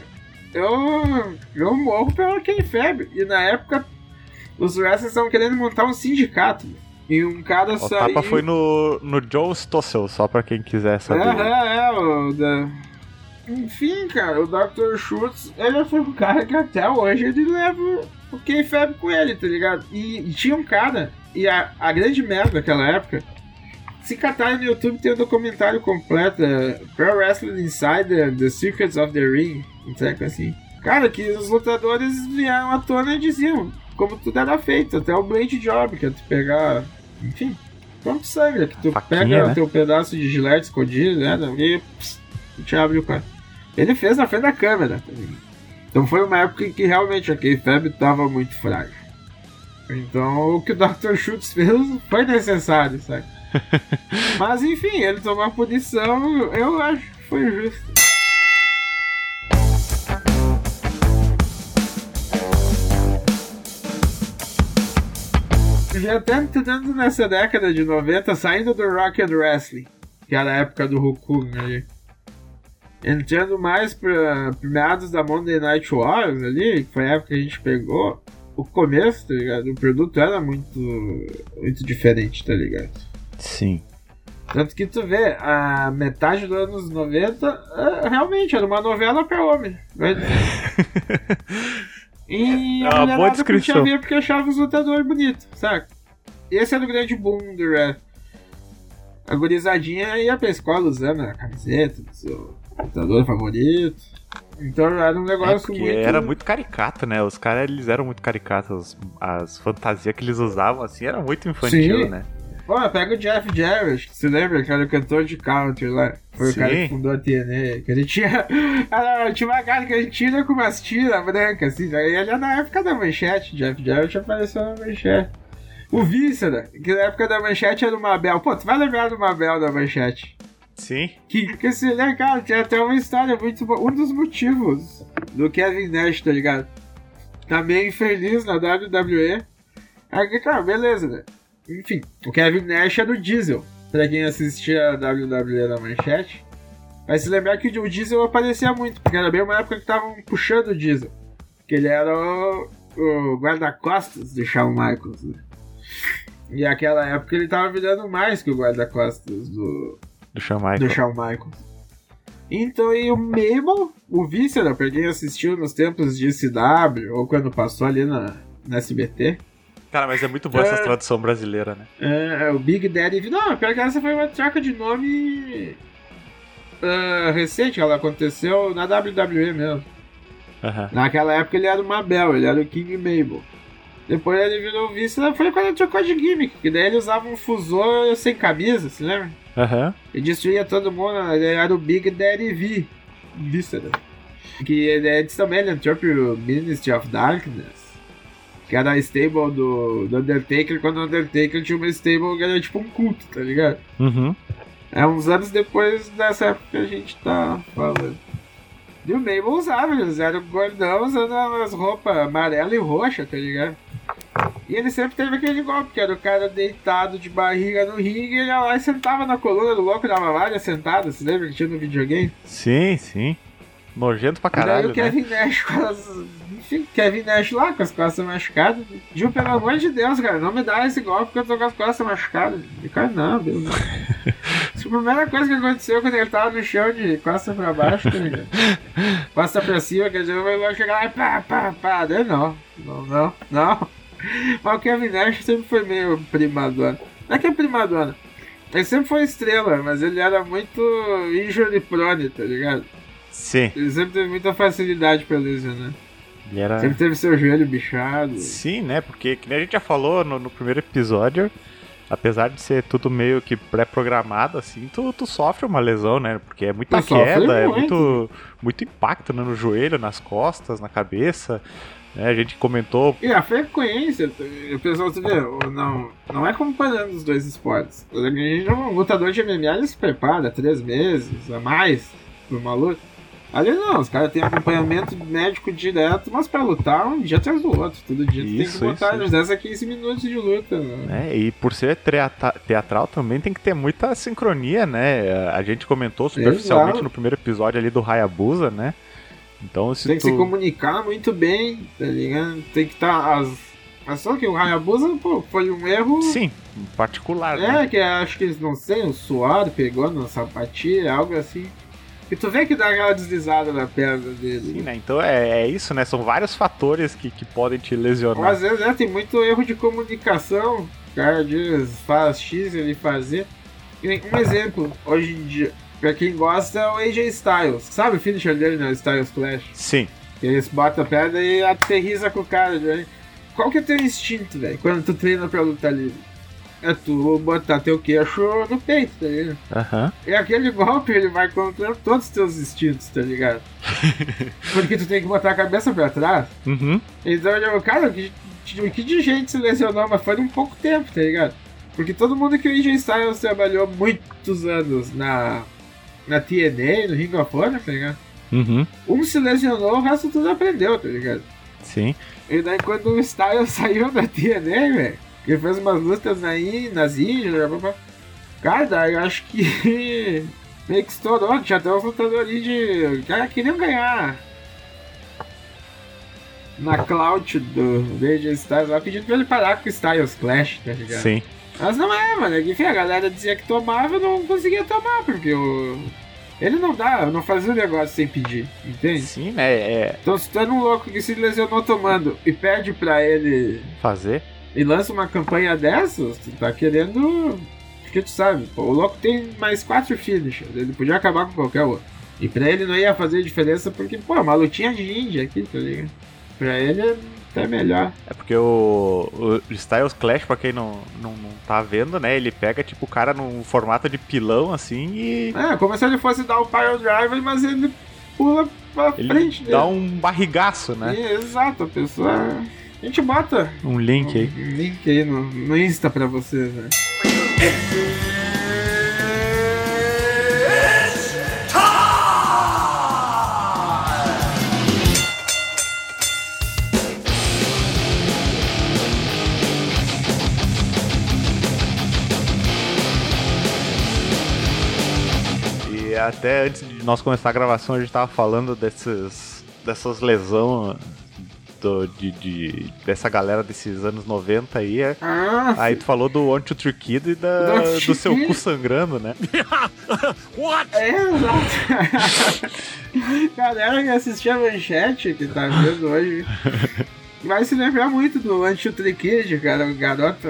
eu, eu morro pelo Kayfabe. E na época os wrestlers estavam querendo montar um sindicato. E um cara O saiu... tapa foi no, no Joe Stossel, só pra quem quiser saber. É, é, é, o da... Enfim, cara, o Dr. Schultz, ele foi um cara que até hoje ele leva o Kayfabe com ele, tá ligado? E, e tinha um cara, e a, a grande merda daquela época, se catar no YouTube tem um documentário completo, é, Pro Wrestling Insider, The Secrets of the Ring, um treco assim. Cara, que os lutadores vieram à tona e diziam como tudo era feito, até o Blade Job, que é tu pegar, enfim, pronto sangue, que tu Faquinha, pega né? o teu pedaço de gilete escondido, né, e pss, te abre o cara. Ele fez na frente da câmera, tá? Então foi uma época em que realmente a K-Fab tava muito frágil. Então o que o Dr. Schultz fez foi necessário, sabe? Mas enfim, ele tomou a punição, eu acho que foi justo. Já até entrando nessa década de 90, saindo do Rock and Wrestling, que era a época do Hulk Hogan ali. Entrando mais pra meados da Monday Night Wars ali, que foi a época que a gente pegou, o começo, tá ligado? O produto era muito, muito diferente, tá ligado? Sim. Tanto que tu vê, a metade dos anos 90 é, realmente era uma novela pra homem. Vai dizer. E É a boa descrição. ver porque achava os lutadores bonitos, saca? Esse era o grande boom do rap. A gurizadinha ia pra escola usando a camiseta do seu lutador favorito. Então era um É negócio porque muito... era muito caricato, né? Os caras, eles eram muito caricatos. As fantasias que eles usavam, assim, era muito infantil, Sim. né? Pô, pega o Jeff Jarrett, você lembra que era o cantor de country lá? Foi Sim. o cara que fundou a TNA. Que ele tinha. Tinha uma cara que ele tira com umas tiras brancas, assim. Aí ele é na época da manchete. Jeff Jarrett apareceu na manchete. O Vícera, que na época da manchete era o Mabel. Pô, tu vai lembrar do Mabel da manchete? Sim. Que, que se lembra, cara, tinha até uma história muito boa. Um dos motivos do Kevin Nash, tá ligado? Tá meio infeliz na WWE. Aí, cara, beleza, né? Enfim, o Kevin Nash é do Diesel. Pra quem assistia a WWE na manchete. Vai se lembrar que o Diesel aparecia muito, porque era bem uma época que estavam puxando o Diesel. Que ele era o, o guarda-costas do Shawn Michaels, né? E aquela época ele tava virando mais que o guarda-costas do, Do Shawn Michaels. do Shawn Michaels. Então, e o Mabel, o Vícera, pra quem assistiu nos tempos de CW, ou quando passou ali na, na SBT, Cara, mas é muito boa essa É. tradução brasileira, né? é, o Big Daddy... Não, pior que essa foi uma troca de nome ah, recente, ela aconteceu na WWE mesmo. Aham. Naquela época ele era o Mabel, ele era o King Mabel. Depois ele virou o Vícera, foi quando ele trocou de gimmick, que daí ele usava um fusor sem camisa, se lembra? Aham. Ele destruía todo mundo, ele era o Big Daddy V. Vícera. Que ele antes também ele entrou pro Ministry of Darkness. Que era a stable do, do Undertaker, quando o Undertaker tinha uma stable que era tipo um culto, tá ligado? Uhum. É uns anos depois dessa época que a gente tá falando. E o Mabel usava, eles eram gordão usando as roupas amarela e roxa, tá ligado? E ele sempre teve aquele golpe, que era o cara deitado de barriga no ringue, ele ia lá e sentava na coluna do louco, dava várias sentadas, você lembra que tinha no videogame? Sim, sim. Nojento pra e daí caralho, o né? Kevin Nash com as. Enfim, Kevin Nash lá com as costas machucadas. Gil, pelo amor de Deus, cara, não me dá esse golpe porque eu tô com as costas machucadas. E, cara, não, Deus. Isso a primeira coisa que aconteceu quando ele tava no chão de costa pra baixo, tá ligado? Costa pra cima, quer dizer, eu vou chegar lá e pá, pá, pá. Daí não, não, não, não. Mas o Kevin Nash sempre foi meio primadona. Não é que é primadona. Ele sempre foi estrela, mas ele era muito injury prone, tá ligado? Sim. Ele sempre teve muita facilidade pra lesionar. Ele era. Sempre teve seu joelho bichado. Sim, né? Porque, que nem a gente já falou no, no primeiro episódio, apesar de ser tudo meio que pré-programado, assim, tu, tu sofre uma lesão, né? Porque é muita Tu queda, é muito. muito, muito impacto né? no joelho, nas costas, na cabeça. né? A gente comentou. E a frequência, o pessoal você vê, não, não é comparando os dois esportes. Um lutador de MMA ele se prepara três meses a mais por uma luta. Ali não, os caras têm acompanhamento médico direto, mas pra lutar um dia atrás do outro. Todo dia tu tem Isso, que botar isso, uns 10 a 15 minutos de luta. Né? né? E por ser teatral também tem que ter muita sincronia, né? A gente comentou superficialmente Exato. no primeiro episódio ali do Hayabusa, né? Então se Tem que tu... se comunicar muito bem, tá ligado? Tem que estar. as... Mas só que o Hayabusa pô, foi um erro. Sim, particular, né? É, que acho que eles não sei, o suor pegou na sapatilha, algo assim. E tu vê que dá aquela deslizada na perna dele. Sim, né? Então é, é isso, né? São vários fatores que, que podem te lesionar. às vezes né, tem muito erro de comunicação. O cara diz, faz X ele fazer. E Um exemplo, hoje em dia, pra quem gosta, é o AJ Styles. Sabe o finisher dele no Styles Clash? Sim. Eles botam a pedra e aterriza com o cara, velho. Qual que é teu instinto, velho, quando tu treina pra luta livre? É tu botar teu queixo no peito, tá ligado? Aham. E aquele golpe ele vai contra todos os teus instintos, tá ligado? Porque tu tem que botar a cabeça pra trás. Uhum. Então, eu, cara, que, que de gente se lesionou, mas foi em pouco tempo, tá ligado? Porque todo mundo que o AJ Styles trabalhou muitos anos na, na TNA, no Ring of Honor, tá ligado? Uhum. Um se lesionou, o resto tudo aprendeu, tá ligado? Sim. E daí quando o Styles saiu da TNA, velho, ele fez umas lutas in, nas Índias, blá, blá, blá. cara, daí eu acho que meio que estourou, tinha até uns lutadores de. Cara, queriam ganhar. Na cloud do, AJ Styles lá, pedindo pra ele parar com o Styles Clash, tá ligado? Sim. Mas não é, mano. Enfim, a galera dizia que tomava, eu não conseguia tomar, porque o. Ele não dá, não fazia o negócio sem pedir, entende? Sim, né? É Então se tu é um louco que se lesionou tomando e pede pra ele fazer. E lança uma campanha dessas, tu tá querendo. Porque tu sabe, pô, o louco tem mais quatro finishers, ele podia acabar com qualquer outro. E pra ele não ia fazer diferença porque, pô, uma lutinha de índia aqui, tá ligado? Pra ele é até melhor. É porque o, o Styles Clash, pra quem não, não, não tá vendo, né? Ele pega, tipo, o cara num formato de pilão, assim, e É, como se ele fosse dar o Pile Driver, mas ele pula pra ele frente dá dele. um barrigaço, né? E, exato, a pessoa. A gente bota Um link aí. um link aí no, no Insta pra vocês, né? E até antes de nós começar a gravação, a gente tava falando desses, dessas lesões do- de, de- dessa galera desses anos 90 aí. é- Ah, Aí tu falou do One Two Three Kid e da- Do One, Two, seu Three. cu sangrando, né? é, exato. Galera que assistia a manchete, que tá vendo hoje, vai se lembrar muito do Anti Kid, cara, o garoto.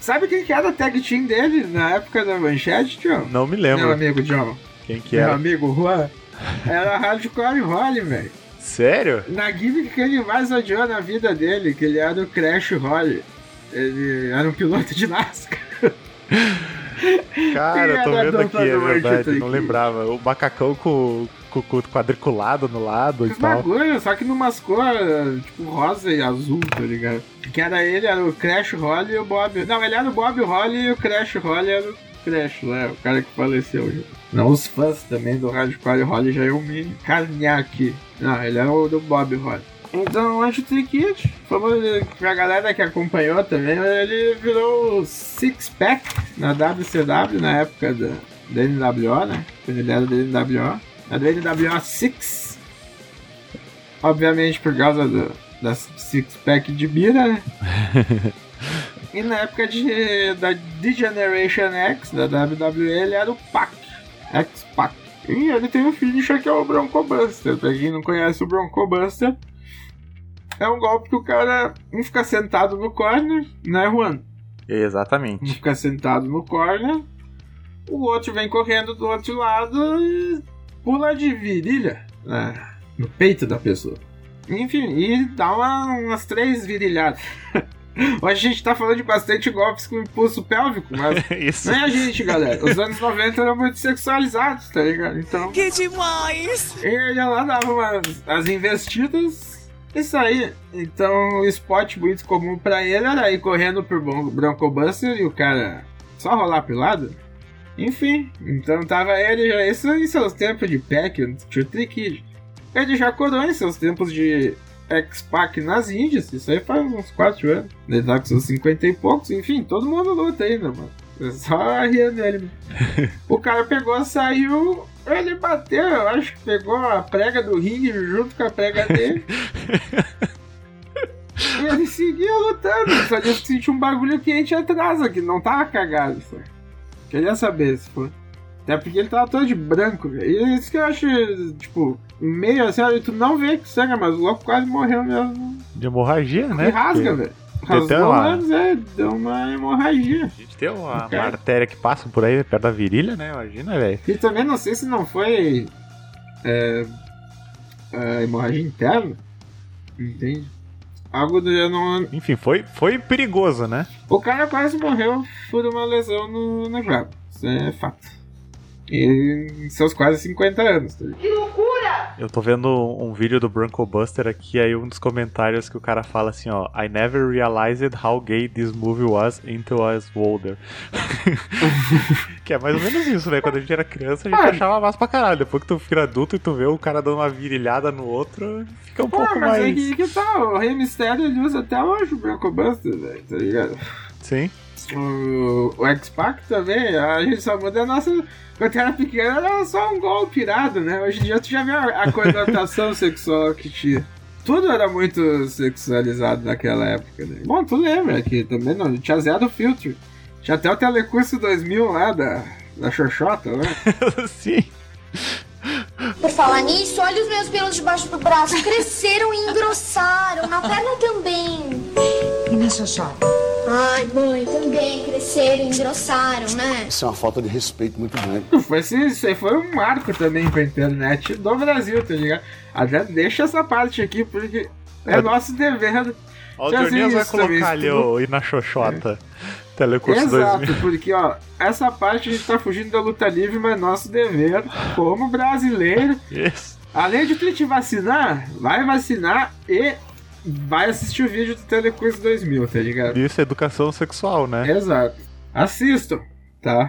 Sabe quem que era a tag team dele na época da manchete, tio? Não me Meu lembro amigo John. quem que Meu era. amigo Juan. Era Hardcore Holly, velho. Sério? Na gimmick que ele mais odiou na vida dele, que ele era o Crash Holly. Ele era um piloto de NASCAR. Cara, eu tô vendo aqui, é verdade, não lembrava. O macacão com, com, com quadriculado no lado e Os tal. bagulho, só que numas cores, tipo, rosa e azul, tá ligado? Que era ele, era o Crash Holly e o Bob. Não, ele era o Bob Holly e o Crash Holly era o Crash, né? O cara que faleceu já. Não, os fãs também do Hardcore Holly já iam me carnear aqui. Não, ele era o do Bob Holly. Então, o Anti Kid, falou pra galera que acompanhou também, ele virou o Six Pack na WCW, na época da, da NWO, né? Quando ele era da NWO. Na do NWO 6, obviamente por causa do, da Six Pack de Bira, né? e na época de, da D-Generation X, da WWE, ele era o Pac, X-Pac. E ele tem um finisher que é o Bronco Buster. Pra quem não conhece o Bronco Buster, é um golpe que o cara um fica sentado no corner, né, Juan? Um Exatamente. fica sentado no corner, o outro vem correndo do outro lado e pula de virilha né, no peito da pessoa. Enfim, e dá uma- umas três virilhadas. Hoje a gente tá falando de bastante golpes com impulso pélvico, mas Isso. não é a gente, galera. Os anos 90 eram muito sexualizados, tá ligado? Então. Que demais! Ele ia lá, dava umas, as investidas e saía. Então o spot muito comum pra ele era ir correndo por Bron- Bronco Buster e o cara só rolar pro lado. Enfim, então tava ele já, isso em seus tempos de pack, tio Kid. Ele já corou em seus tempos de X-Pac nas Índias, isso aí faz uns 4 anos. Ele tá com seus 50 e poucos, enfim, todo mundo luta ainda, mano. É só rir dele. O cara pegou, saiu, ele bateu, eu acho que pegou a prega do ringue junto com a prega dele. e ele seguia lutando, só disse que sentiu um bagulho quente atrás aqui, não tava cagado, só. Queria saber se foi. Até porque ele tava todo de branco, velho. E isso que eu acho, tipo, meio assim, olha, tu não vê que sangra, mas o louco quase morreu mesmo. De hemorragia, né? e rasga, velho. Rasgou uma- antes, é, deu uma hemorragia. A gente tem uma, uma artéria que passa por aí perto da virilha, né? Imagina, velho. E também não sei se não foi é, é, hemorragia interna. Entende? Algo do eu não. Enfim, foi, foi perigoso, né? O cara quase morreu por uma lesão no, no rabo. Isso é fato. E em seus quase 50 anos. Tá ligado? Eu tô vendo um vídeo do Bronco Buster aqui, aí um dos comentários que o cara fala assim, ó, I never realized how gay this movie was until I was older. que é mais ou menos isso, né? Quando a gente era criança, a gente Ah. achava massa pra caralho. Depois que tu vira adulto e tu vê o cara dando uma virilhada no outro, fica um Pô, pouco mas mais. aí que, que tá, o Rei Mistério ele usa até hoje o Bronco Buster, velho, tá ligado? Sim. O, o X-Pac também, a gente só muda a nossa. Quando era pequeno era só um golpe irado, né? Hoje em dia tu já vê a, a conotação sexual que tinha. Tudo era muito sexualizado naquela época, né? Bom, tu lembra que também não, tinha zero filtro. Tinha até o Telecurso 2000 lá da, da Xoxota, né? Sim. Por falar nisso, olha os meus pelos debaixo do braço. Cresceram e engrossaram. Na perna também. E na xoxota? Ai, mãe, também cresceram e engrossaram, né? Isso é uma falta de respeito muito grande. Foi, esse- isso aí foi um marco também pra internet do Brasil, tá ligado? Até deixa essa parte aqui, porque é É. nosso dever. Ó, o Dionias vai colocar ali o ir na Xoxota. Telecurso Exato, 2000. porque ó, essa parte a gente tá fugindo da luta livre, mas é nosso dever, como brasileiro, além de tu te vacinar, vai vacinar e vai assistir o vídeo do Telecurso 2000, tá ligado? Isso é educação sexual, né? Exato. Assistam, tá?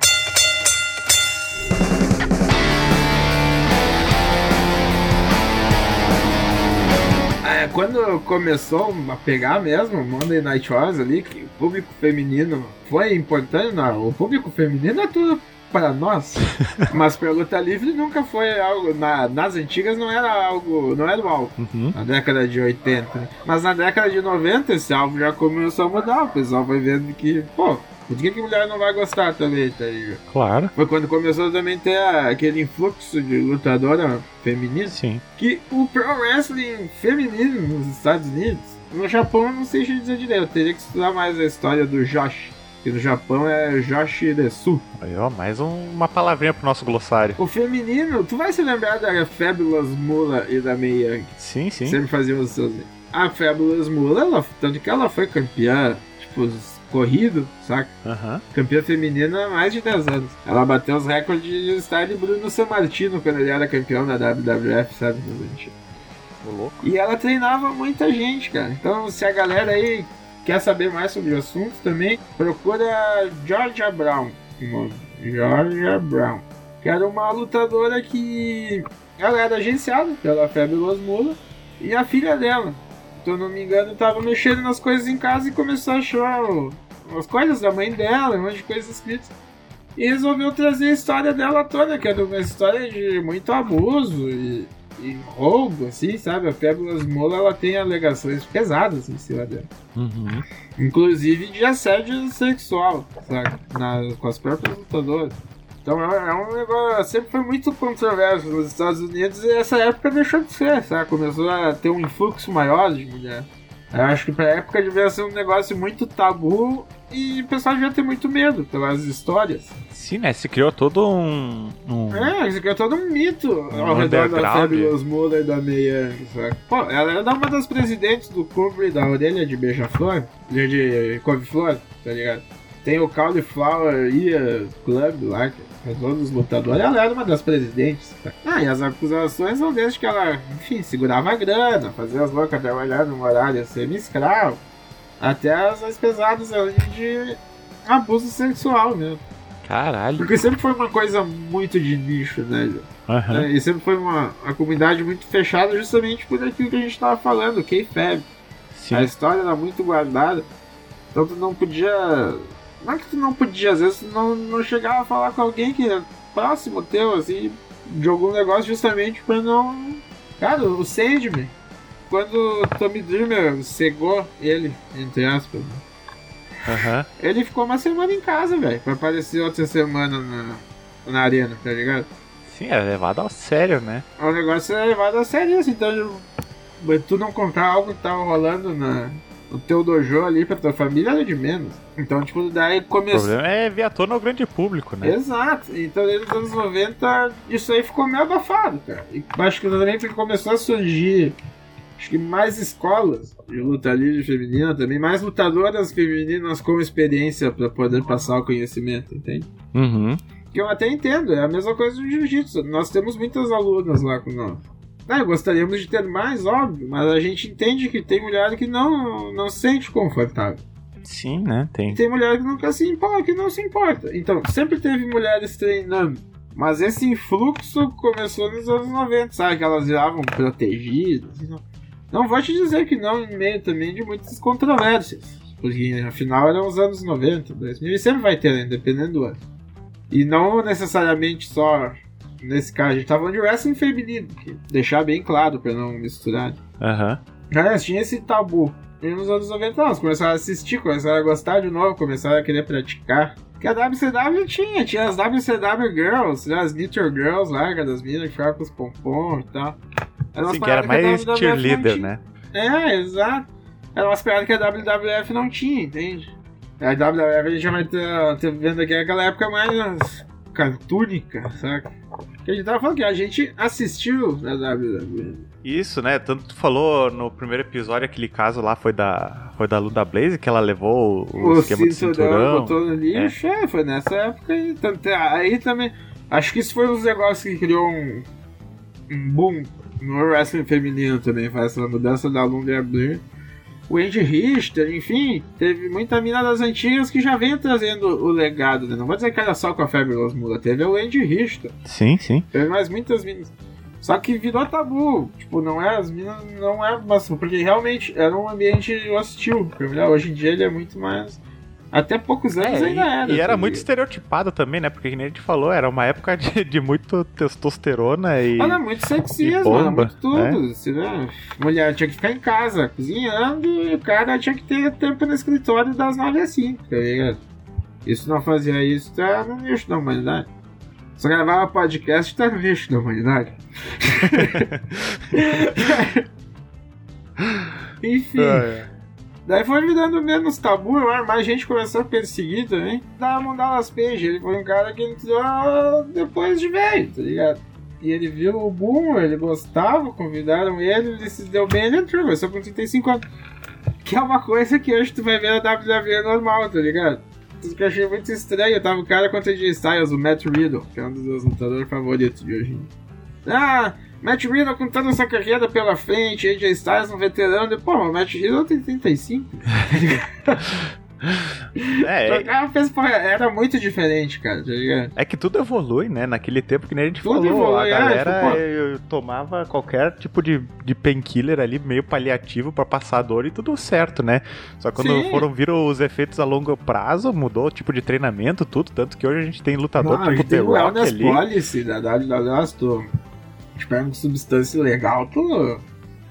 É, quando começou a pegar mesmo Monday Night Wars ali, que público feminino foi importante, não, o público feminino é tudo para nós, mas pra luta livre nunca foi algo. Na, nas antigas não era algo. Não era o algo. Uhum. Na década de 80. Mas na década de 90 esse algo já começou a mudar. O pessoal foi vendo que, pô, por que, que mulher não vai gostar também, tá ligado? Claro. Foi quando começou também a ter aquele influxo de lutadora feminina. Sim. Que o pro wrestling feminino nos Estados Unidos, no Japão eu não sei te dizer direito, eu teria que estudar mais a história do Josh. Que no Japão é Josh Desu. Aí, ó, mais um- uma palavrinha pro nosso glossário. O feminino, tu vai se lembrar da Fabulous Mula e da Mei Young. Sim, sim. Sempre faziam os seus. A Fabulous Mula, ela, tanto que ela foi campeã, tipo, corrido, saca? Aham. Campeã feminina há mais de 10 anos. Ela bateu os recordes de style Bruno Sammartino quando ele era campeão da WWF, sabe? E ela treinava muita gente, cara. Então, se a galera aí quer saber mais sobre o assunto também, procura Georgia Brown. Georgia Brown. Que era uma lutadora que. Ela era agenciada pela Fabulous Mula. E a filha dela, se eu não me engano, tava mexendo nas coisas em casa e começou a achar o- as coisas da mãe dela, um monte de coisas escritas. E resolveu trazer a história dela toda, que era uma história de muito abuso e, e roubo, assim, sabe? A Fabulous Mola, ela tem alegações pesadas em cima dela. Uhum. Inclusive de assédio sexual, sabe? Na, com as próprias lutadoras. Então é, é um negócio, sempre foi muito controverso nos Estados Unidos e essa época deixou de ser, sabe? Começou a ter um influxo maior de mulher. Eu acho que pra época devia ser um negócio muito tabu e o pessoal devia ter muito medo pelas histórias. Sim, né? Se criou todo um. um- É, aqui é todo um mito Um ao redor da. Fabulous Muller e da sabe? Pô, ela era uma das presidentes do clube da orelha de beija-flor, de, de couve-flor, tá ligado? Tem o Cauliflower Ear Club lá, que é todos os lutadores. Ela era uma das presidentes. tá? Ah, e as acusações são desde que ela, enfim, segurava a grana, fazia as loucas trabalhar num horário semi-escravo, até as mais pesadas ali de abuso sexual mesmo. Caralho. Porque sempre foi uma coisa muito de nicho, né? É, E sempre foi uma, uma comunidade muito fechada justamente por aquilo que a gente tava falando, o K-Fab. A história era muito guardada. Então tu não podia. Não é que tu não podia, às vezes tu não, não chegava a falar com alguém que é próximo teu, assim, de algum negócio justamente pra não. Cara, o Sandman, quando o Tommy Dreamer cegou ele, entre aspas, né? Ele ficou uma semana em casa, velho, pra aparecer outra semana na, na arena, tá ligado? Sim, é levado ao sério, né? O negócio é levado a sério, assim, então tu não contar algo que tava rolando na, no teu dojo ali pra tua família era de menos. Então, tipo, daí O começou. problema é vir à tona ao grande público, né? Exato, então desde os anos 90 isso aí ficou meio abafado, cara. E acho que também porque começou a surgir acho que mais escolas de luta livre feminina também, mais lutadoras femininas com experiência pra poder passar o conhecimento, entende? Uhum. Que eu até entendo, é a mesma coisa do jiu-jitsu. Nós temos muitas alunas lá com nós. Ah, gostaríamos de ter mais, óbvio, mas a gente entende que tem mulher que não, não se sente confortável. Sim, né? Tem. E tem mulher que nunca se importa, que não se importa. Então, sempre teve mulheres treinando. Mas esse influxo começou nos anos 90, sabe? Que elas viravam protegidas. e Não, vou te dizer que não, em meio também de muitas controvérsias. Porque afinal eram os anos 90, 2000, e sempre vai ter, né? Dependendo do ano. E não necessariamente só nesse caso, a gente tá falando de wrestling feminino, deixar bem claro pra não misturar. Aham. Cara, tinha esse tabu. E nos anos 90, elas começaram a assistir, começaram a gostar de novo, começaram a querer praticar. Que a WCW tinha, tinha as WCW Girls, né, as Knitted Girls lá, que das minas que ficavam com os pompom e tal. Umas Sim, que era mais não cheerleader, né? É, exato. Era umas paradas que a WWF não tinha, entende? A WWF a gente já vai ter, ter vendo aqui aquela época mais cartúnica, saca? Que a gente tava falando que a gente assistiu na WWE. Isso, né? Tanto tu falou no primeiro episódio, aquele caso lá foi da, foi da Lunda Blaze, que ela levou o, o esquema de cinturão, cinturão. botou no lixo, é. foi nessa época aí. Tanto, aí também. Acho que isso foi um dos negócios que criou um, um boom no wrestling feminino também, foi essa mudança da Lumbia Blair. O Andy Richter, enfim, teve muita mina das antigas que já vem trazendo o legado, né? Não vou dizer que era só com a Fabulous Mula, teve o Andy Richter, Sim, sim. teve mais muitas minas. Só que virou tabu, tipo, não é, as minas não é, mas porque realmente era um ambiente hostil. Hoje em dia ele é muito mais Até poucos anos É, ainda e, era. e era muito ligado? estereotipado também, né? Porque, como a gente falou, era uma época de, de muito testosterona e. Era muito sexismo, bomba, era muito tudo. né? assim, né? Mulher tinha que ficar em casa cozinhando e o cara tinha que ter tempo no escritório das 9 às 5, tá ligado? Isso não fazia isso, tá no lixo da humanidade. Só gravava podcast, tá no lixo da humanidade. Enfim. É. Daí foi virando menos tabu, eu mais gente começou a perseguir também. Da Mandalas Page, ele foi um cara que entrou depois de velho, tá ligado? E ele viu o boom, ele gostava, convidaram ele, ele se deu bem, ele entrou, começou com 35 anos. Que é uma coisa que hoje tu vai ver na WWE normal, tá ligado? Isso que eu achei muito estranho, tava o cara contra AJ Styles, o Matt Riddle, que é um dos meus lutadores favoritos de hoje. Ah, Matt Riddle com toda essa carreira pela frente, AJ Styles um veterano, pô, mas o Matt Riddle tem 35. É, porra, era muito diferente, cara, tá ligado? É que tudo evolui, né? Naquele tempo que nem a gente Tudo falou, evolui, a é, galera tipo, pô. eh, tomava qualquer tipo de, de painkiller ali, meio paliativo pra passar dor e tudo certo, né? Só quando Sim. foram viram os efeitos a longo prazo, mudou o tipo de treinamento, tudo, tanto que hoje a gente tem lutador Não, a tipo The Rock ali. Policy da WWE, te pega com substância legal, tu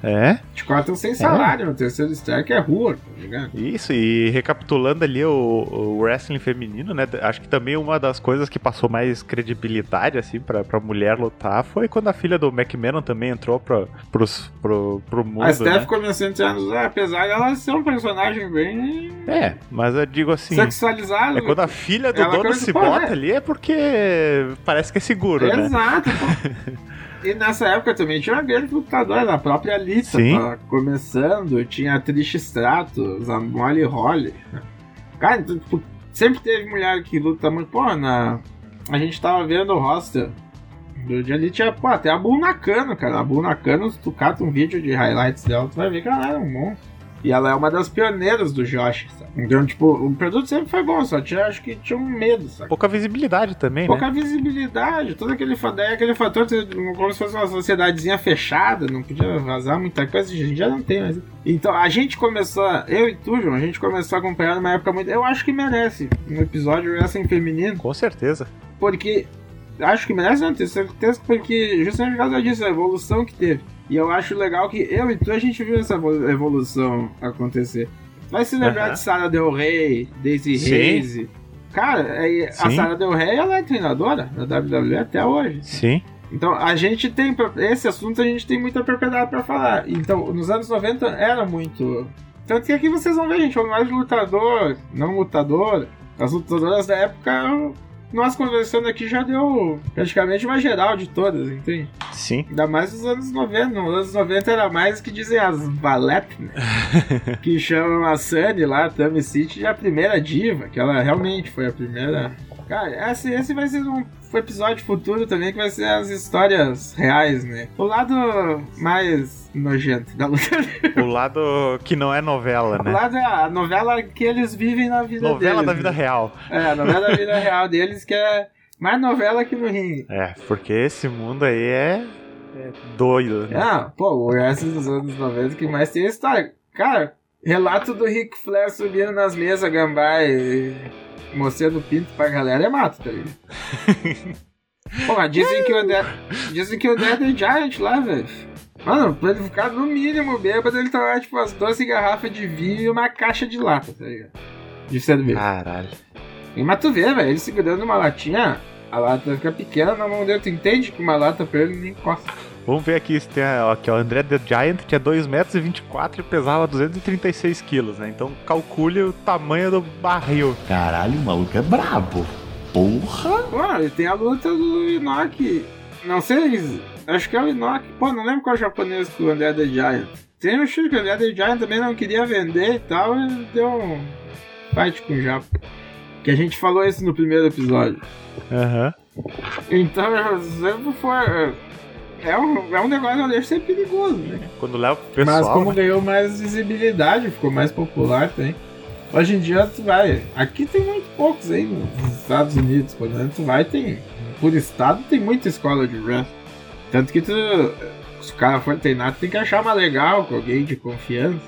É, te cortam sem salário, no terceiro strike é rua, tá ligado? isso, e recapitulando ali o, o wrestling feminino, né? Acho que também uma das coisas que passou mais credibilidade, assim, pra, pra mulher lutar foi quando a filha do McMahon também entrou pra, pros, pro, pro mundo, a Steph né? começou a entrar nos. Apesar dela ser um personagem bem É, mas eu digo assim. sexualizado. É quando a filha do Ela dono se bota é. ali é porque parece que é seguro, né? Exato, pô. E nessa época também tinha uma grande lutadora, a própria Sim. tava começando, tinha a Trish Stratus, a Molly Holly. Cara, então, tipo, sempre teve mulher que luta muito. Pô, na... a gente tava vendo o roster do dia ali, tinha, pô, até a Bull Nakano, cara. A Bull Nakano, se tu cata um vídeo de highlights dela, tu vai ver que ela era um monstro. E ela é uma das pioneiras do Josh, sabe? Então, tipo, o produto sempre foi bom, só tinha, acho que tinha um medo, sabe? Pouca visibilidade também, Pouca né? visibilidade, todo aquele, daí aquele fator como se fosse uma sociedadezinha fechada, não podia vazar muita coisa, a gente já não tem mais. Então a gente começou, eu e tu, João, a gente começou a acompanhar numa época muito. Eu acho que merece um episódio wrestling feminino, Com certeza. porque. Acho que merece, não, tenho certeza, porque justamente por causa disso, a evolução que teve. E eu acho legal que eu e tu a gente viu essa evolu- evolução acontecer. Vai se lembrar de Sarah Del Rey, Daisy Sim. Hayes. Cara, é- a Sim. Sarah Del Rey ela é treinadora da WWE até hoje. Sim. Então a gente tem. Esse assunto a gente tem muita propriedade pra falar. Então, nos anos 90 era muito. Tanto que aqui vocês vão ver, gente, falando mais lutador, não lutador. As lutadoras da época, nós conversando aqui já deu praticamente uma geral de todas, entende? Sim. Ainda mais nos anos 90. Nos anos 90 era mais que dizem as valete, né? que chamam a Sunny lá, a City, de a primeira diva, que ela realmente foi a primeira. Cara, esse, esse vai ser um episódio futuro também, que vai ser as histórias reais, né? O lado mais nojento da luta livre. O lado que não é novela, O né? lado é a novela que eles vivem na vida Novela deles. da vida né? real. É, a novela da vida real deles, que é mais novela que no ringue. É, porque esse mundo aí é, é doido, né? Ah, pô, o wrestling dos anos 90 que mais tem história. Cara, relato do Ric Flair subindo nas mesas, gambá e mostrando pinto pra galera é mato, tá ligado? Pô, mas dizem que o André, dizem que o André é Giant lá, velho. Mano, pra ele ficar no mínimo bêbado, ele tomar tipo umas 12 garrafas de vinho e uma caixa de lata, tá ligado? De cerveja. Caralho. E mas tu vê, velho, ele segurando uma latinha, a lata fica pequena na mão dele, tu entende que uma lata pra ele nem encosta. Vamos ver aqui se tem ó, aqui, ó, o André The Giant tinha 2,24 metros e pesava 236 quilos, né? Então calcule o tamanho do barril. Caralho, o maluco é brabo. Porra! Pô, e tem a luta do Inoki. Não sei, acho que é o Inoki. Pô, não lembro qual japonês que o André The Giant. Tem um chute que o André The Giant também não queria vender e tal, e deu um fight com o Japa. Que a gente falou isso no primeiro episódio. Aham. Então, sempre foi. É um, é um negócio que eu deixo ser perigoso, né? Quando leva pro pessoal. Mas como né? ganhou mais visibilidade, ficou mais popular também. Hoje em dia tu vai. Aqui tem muito poucos aí nos Estados Unidos, por exemplo, tu vai tem. Por estado tem muita escola de wrestling. Tanto que tu. Se o cara for treinar, tu tem que achar uma legal com alguém de confiança.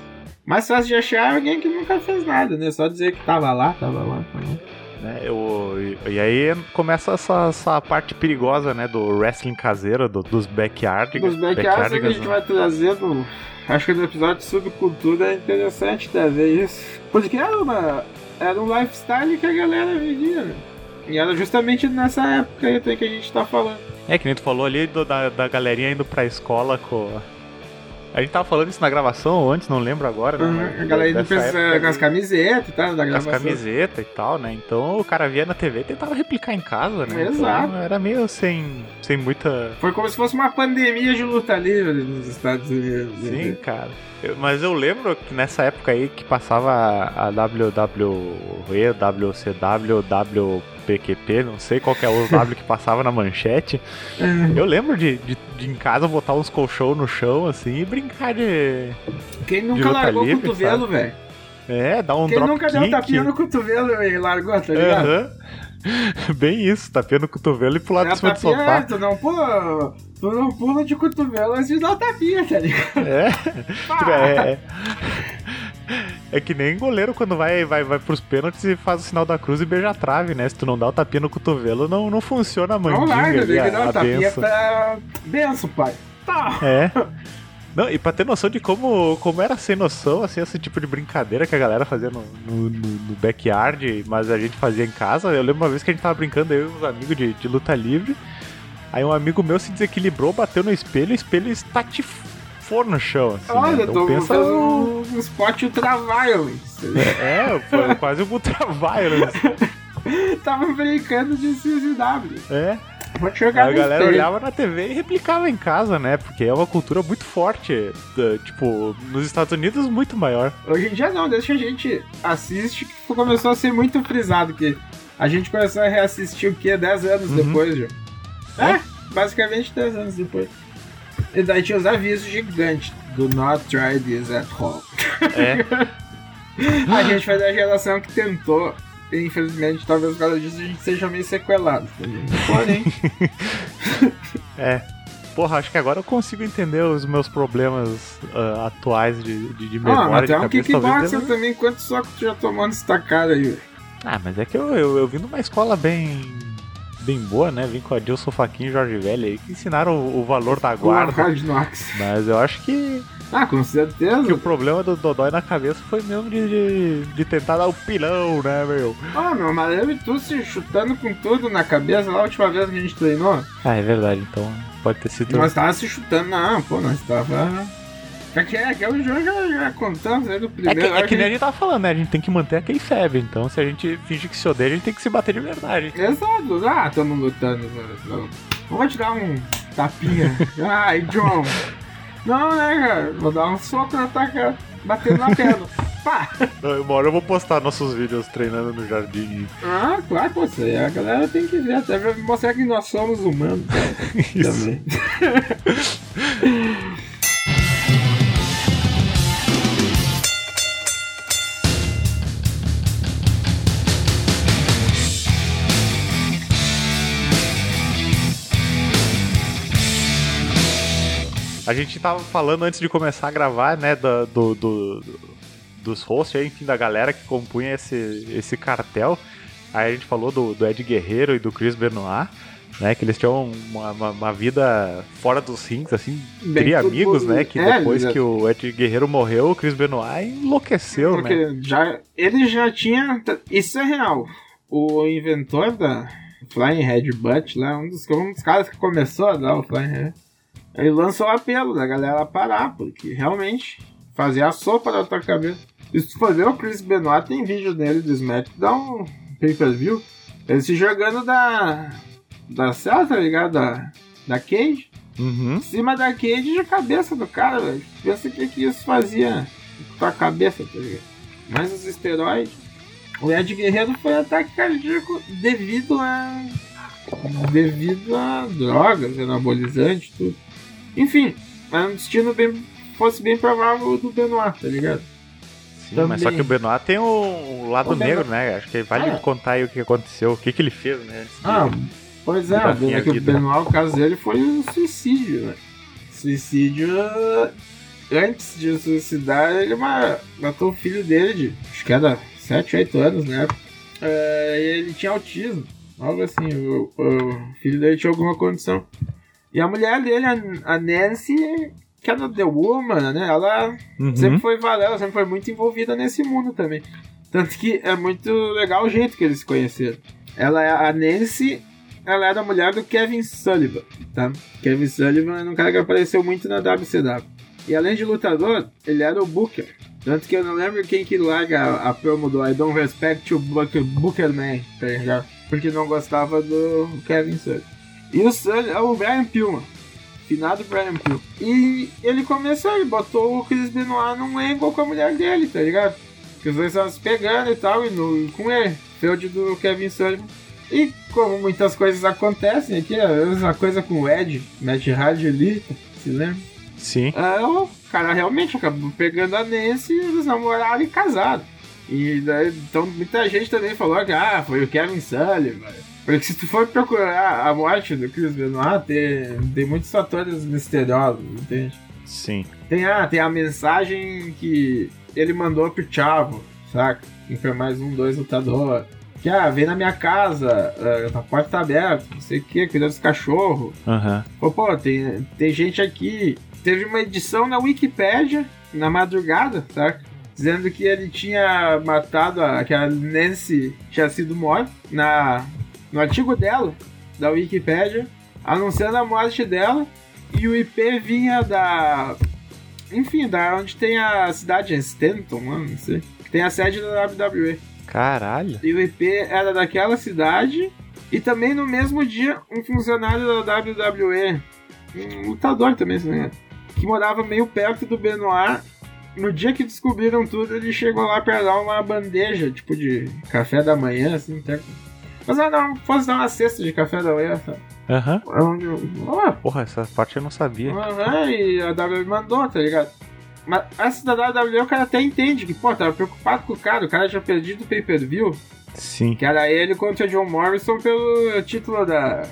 Mais fácil de achar é alguém que nunca fez nada, né? Só dizer que tava lá, tava lá, tava lá. Né? Eu- e, aí começa essa, essa parte perigosa, né? Do wrestling caseiro, do- dos backyardigans. Dos backyards que a gente né? vai trazer no. Acho que no episódio de Subcultura é interessante trazer isso. Porque era, uma, era um lifestyle que a galera vivia, né? E era justamente nessa época aí que a gente tá falando. É, que nem tu falou ali do- da, da galerinha indo pra escola com. A gente tava falando isso na gravação ou antes, não lembro agora, né? mas a galera indo época com as camisetas e tal, da com as gravação. camisetas e tal, né? Então o cara via na TV e tentava replicar em casa, né? Exato. Então, era meio sem, sem muita. Foi como se fosse uma pandemia de luta livre nos Estados Unidos. né? Sim, cara. Eu- mas eu lembro que nessa época aí que passava a WWE, WCW, WPQP, não sei qual que é o W que passava na manchete. É. Eu lembro de, de, de em casa botar uns colchão no chão assim e brincar de. Quem de nunca luta largou o livre, cotovelo, sabe? velho? É, dar um Quem drop nunca deu kick. tapinha no cotovelo e largou, tá ligado? Aham. Bem isso, tapinha no cotovelo e pular É de cima do sofá. tu não pula, tu não pula de cotovelo antes de dar o tapinha, tá ligado? É. Tipo, é, é. É que nem goleiro quando vai, vai, vai pros pênaltis e faz o sinal da cruz e beija a trave, né? Se tu não dá o tapinha no cotovelo, não, não funciona a Não mandinga larga, tem que dar o tapinha benção. pra... Benção, pai. Tá. É. Não, e pra ter noção de como, como era sem noção, assim, esse tipo de brincadeira que a galera fazia no, no, no- backyard, mas a gente fazia em casa. Eu lembro uma vez que a gente tava brincando, eu e uns amigos de, de luta livre. Aí um amigo meu se desequilibrou, bateu no espelho, o espelho estatifou no chão, assim. né? Olha, Então tô pensa no- um, spot ultra violence. É, foi quase um ultra violence. Tava brincando de CZW. É. Vou te jogar a galera olhava na TV e replicava em casa, né? Porque é uma cultura muito forte. Tipo, nos Estados Unidos, muito maior. Hoje em dia não, que a gente assiste, que começou a ser muito frisado, que a gente começou a reassistir o quê? 10 anos Uhum. depois, já. É, basicamente 10 anos depois. E daí tinha os avisos gigantes. Do not try this at home. É. a gente foi da geração que tentou. E, infelizmente, talvez por causa disso a gente seja meio sequelado. também. Porém, É. Porra, acho que agora eu consigo entender os meus problemas ah, atuais de, de, de ah, memória mas de tem um kickboxer também. Quantos socos tu já tomou nessa cara aí? velho? Ah, mas é que eu, eu, eu vim de uma escola bem bem boa, né? Vim com a Dilson Faquinha e Jorge Velho aí, que ensinaram o, o valor da guarda. Mas eu acho que, Ah, com certeza. que o problema do Dodói na cabeça foi mesmo de, de, de tentar dar o pilão, né, meu? Ah, meu, mas eu e tu se chutando com tudo na cabeça lá a última vez que a gente treinou. Ah, é verdade, então pode ter sido. Nós tava se chutando, não, pô, nós tava. É que, é que o jogo já, já contamos aí do É primeiro. que, é acho que nem a gente tava falando, né? A gente tem que manter aquele febre. Então, se a gente finge que se odeia, a gente tem que se bater de verdade. Exato, ah, tamo lutando. né, não. Vou te dar um tapinha. Ai, John. Não, né, cara? Vou dar um soco na tua cara, batendo na perna. Pá! Uma hora eu vou postar nossos vídeos treinando no jardim. Ah, claro, pô, aí a galera tem que ver, até pra mostrar que nós somos humanos. Isso. Também. A gente tava falando antes de começar a gravar, né, do, do- do- dos hosts, enfim, da galera que compunha esse, esse cartel. Aí a gente falou do, do Ed Guerreiro e do Chris Benoit, né, que eles tinham uma, uma- uma vida fora dos rings, assim, Bem, amigos, né, que é, depois que o Ed Guerreiro morreu, o Chris Benoit enlouqueceu, né? Porque já, ele já tinha. Isso é real. O inventor da Flying Headbutt lá, um dos, um dos caras que começou a dar o Flying Head, ele lançou o apelo da galera parar, porque realmente fazia a sopa da tua cabeça. E se tu for ver o Chris Benoit, tem vídeo dele do SmackDown pay-per-view, ele se jogando da. da cela, tá ligado? Da, da cage. Uhum. Em cima da cage de cabeça do cara, velho. Pensa o que, que isso fazia com tua cabeça, tá ligado? Mais os esteroides. O Ed Guerreiro foi ataque cardíaco devido a. devido a drogas, anabolizantes, tudo. Enfim, era um destino bem. fosse bem provável do Benoit, tá ligado? Sim, mas só Também. que o Benoit tem o, o lado O Benoit- negro, né? Acho que vale Ah. contar aí o que aconteceu, o que, que ele fez, né? Ah, pois é, é que o. Benoit, o caso dele foi um suicídio, né? Suicídio. antes de suicidar, ele ma- matou o filho dele de, acho que era 7, 8 anos, né? É, e ele tinha autismo, algo assim, o, o filho dele tinha alguma condição. E a mulher dele, a, a Nancy, que era The Woman, né? Ela Uhum. sempre foi valendo, sempre foi muito envolvida nesse mundo também. Tanto que é muito legal o jeito que eles se conheceram. Ela é a Nancy, ela era a mulher do Kevin Sullivan, tá? Kevin Sullivan era um cara que apareceu muito na WCW. E além de lutador, ele era o Booker. Tanto que eu não lembro quem que larga a, a promo do I don't respect you Booker, Booker Man, tá ligado? Porque não gostava do Kevin Sullivan. E o Sullivan é o Brian Pillman. Finado Brian Pillman. E ele começou, ele botou o Chris Benoit num angle com a mulher dele, tá ligado? Que os dois estavam se pegando e tal, e no, com ele, feud do Kevin Sullivan. E como muitas coisas acontecem aqui, a mesma coisa com o Ed, Matt Hardy ali, se lembra? Sim. Ah, o cara realmente acabou pegando a Nancy, eles namoraram e casaram. E daí, então muita gente também falou que ah, foi o Kevin Sullivan. Porque se tu for procurar a morte do Chris Benoit, tem, tem muitos fatores misteriosos, entende? Sim. Tem, ah, tem a mensagem que ele mandou pro Chavo, saca? Que foi mais um, dois lutador. Que, ah, vem na minha casa, a porta tá aberta, não sei o que, cuida dos cachorros. Aham. Pô, pô, tem, tem gente aqui. Teve uma edição na Wikipédia, na madrugada, saca? Dizendo que ele tinha matado a, que a Nancy tinha sido morta na, no artigo dela, da Wikipédia, anunciando a morte dela. E o IP vinha da. Enfim, da onde tem a cidade, é Stanton, mano, não sei. Que tem a sede da WWE. Caralho. E o IP era daquela cidade. E também no mesmo dia, um funcionário da WWE, um lutador também, se não me engano, que morava meio perto do Benoit. No dia que descobriram tudo, ele chegou lá pra dar uma bandeja, tipo de café da manhã, assim, até. Mas ah, não, fosse dar uma cesta de café da manhã, sabe? Aham. Onde, ah, Porra, essa parte eu não sabia. Aham, e a WWE mandou, tá ligado? Mas essa da WWE o cara até entende que, pô, tava preocupado com o cara, o cara tinha perdido o pay-per-view, Sim. que era ele contra o John Morrison pelo título da,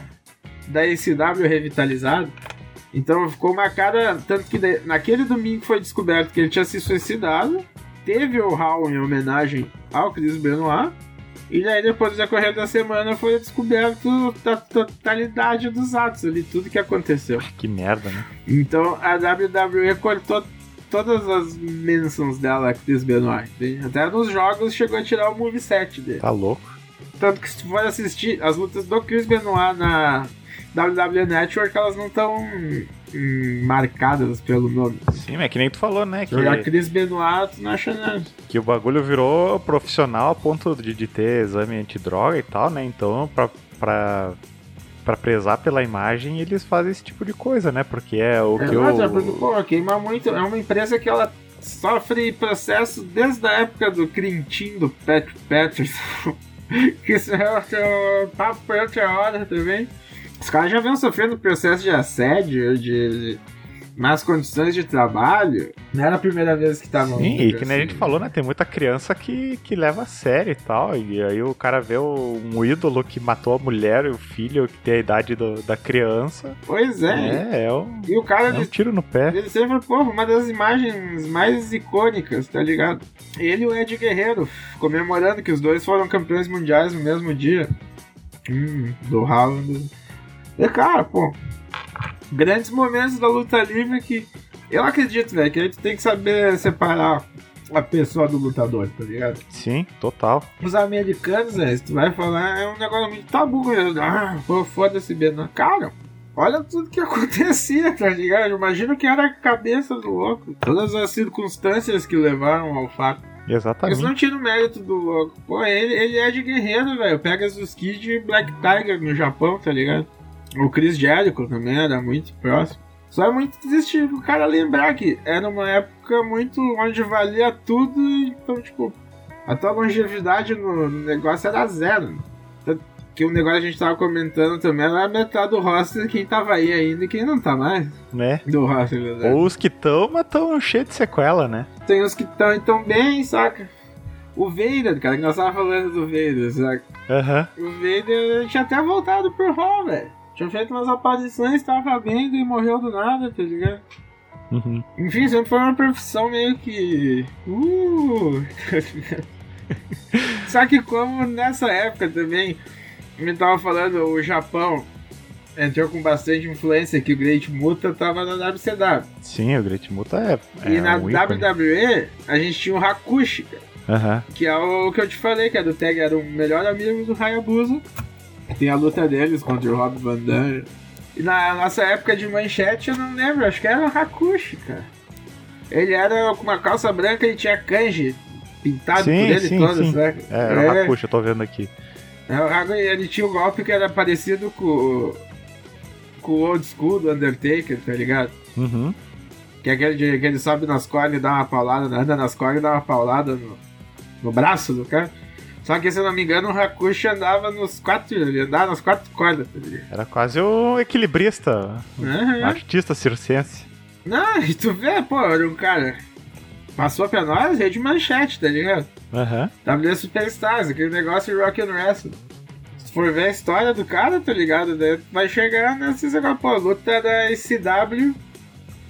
da ECW revitalizado. Então ficou marcada, tanto que naquele domingo foi descoberto que ele tinha se suicidado, teve o Hall em homenagem ao Chris Benoit, e daí depois, no decorrer da semana, foi descoberto a totalidade dos atos ali, tudo que aconteceu. Que merda, né? Então a WWE cortou todas as mentions dela a Chris Benoit. Até nos jogos chegou a tirar o moveset dele. Tá louco. Tanto que se tu for assistir as lutas do Chris Benoit na WWE Network, elas não estão marcadas pelo nome. Sim, é que nem tu falou, né? Que, Jogar Chris Benoit, tu não acha nada. que o bagulho virou profissional a ponto de, de ter exame antidroga e tal, né? Então, pra, pra, pra prezar pela imagem, eles fazem esse tipo de coisa, né? Porque é o É, que mas é porque, o. pô, queima muito. É uma empresa que ela sofre processo desde a época do Crintin do Pat Patterson. que isso é outro papo por outra hora também. Os caras já vêm sofrendo processo de assédio, de más condições de trabalho. Não era a primeira vez que estavam. Sim, e que nem a gente falou, né? Tem muita criança que, que leva a sério e tal. E aí o cara vê um ídolo que matou a mulher e o filho que tem a idade do- da criança. Pois é. É, é um, E o cara é um tiro no pé. Ele sempre, pô, uma das imagens mais icônicas, tá ligado? Ele e o Ed Guerreiro, comemorando que os dois foram campeões mundiais no mesmo dia. Hum, do Haaland. E, cara, pô, grandes momentos da luta livre que eu acredito, velho, que a gente tem que saber separar a pessoa do lutador, tá ligado? Sim, total. Os americanos, velho, se tu vai falar, é um negócio muito tabu, velho. Ah, pô, foda-se, Bena. Cara, olha tudo que acontecia, tá ligado? Imagina que era a cabeça do louco. Todas as circunstâncias que levaram ao fato. Exatamente. Isso não tira o mérito do louco. Pô, ele, ele é de guerreiro, velho. Pega os Kid e Black Tiger no Japão, tá ligado? O Chris Jericho também era muito próximo. Só é muito triste o cara lembrar que era uma época muito onde valia tudo, então, tipo, a tua longevidade no negócio era zero. Que o negócio que a gente tava comentando também era metade do roster quem tava aí ainda e quem não tá mais. Né? Do roster, né? Ou os que estão, mas estão cheios de sequela, né? Tem os que estão então bem, saca? O Vader, cara, que nós tava falando do Vader, saca? Aham. O Vader tinha até voltado pro Raw, velho. Tinha feito umas aparições, tava bem e morreu do nada, tá ligado? Uhum. Enfim, sempre foi uma profissão meio que. Uh! Só que como nessa época também, me tava falando, o Japão entrou com bastante influência que o Great Muta tava na WCW. Sim, o Great Muta é. e é na um. WWE a gente tinha o Hakushi, cara, Aham. que é o que eu te falei, que é do Tag, era o melhor amigo do Hayabusa. Tem a luta deles contra o Rob Van Dam. E na nossa época de manchete, eu não lembro, acho que era o Hakushi, cara. Ele era com uma calça branca e tinha kanji pintado Sim, por ele sim, todo, sim. sabe? É, era o Hakushi, eu tô vendo aqui. É, ele tinha um golpe que era parecido com, com o old school do Undertaker, tá ligado? Uhum. Que é aquele de, que ele sobe nas cordas e dá uma paulada, anda nas cordas e dá uma paulada no, no braço do cara. Só que, se eu não me engano, o Hakushi andava nos quatro. Ele andava nas quatro cordas, tá? Era quase o equilibrista, Uhum. artista circense. Não, e tu vê, pô, era um cara. Passou pra nós, rede manchete, tá ligado? Aham. W Superstars, aquele negócio de rock and wrestling. Se tu for ver a história do cara, tá ligado? Daí vai chegar nesses negócios, pô, luta da SCW,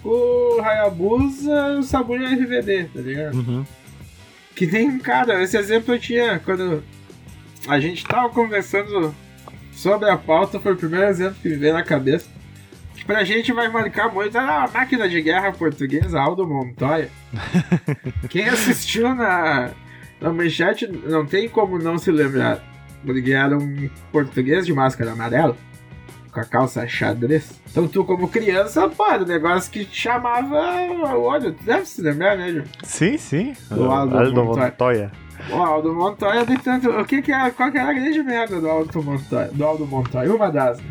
o Hayabusa, o Sabu e o RVD, tá ligado? Uhum. Que nem um cara, esse exemplo eu tinha quando a gente tava conversando sobre a pauta, foi o primeiro exemplo que me veio na cabeça. Que pra gente vai marcar muito a máquina de guerra portuguesa, Aldo Montoya. Quem assistiu na, na manchete não tem como não se lembrar. Porque era um português de máscara amarela, com a calça xadrez. Então tu, como criança, pô, era um negócio que te chamava o olho. Tu deve se lembrar, né, Ju? Sim, sim. Do Aldo Montoya. Montoya. O Aldo Montoya tem tanto. O que que é, qual que era a grande merda do Aldo Montoya? Do Aldo Montoya? Uma das, né?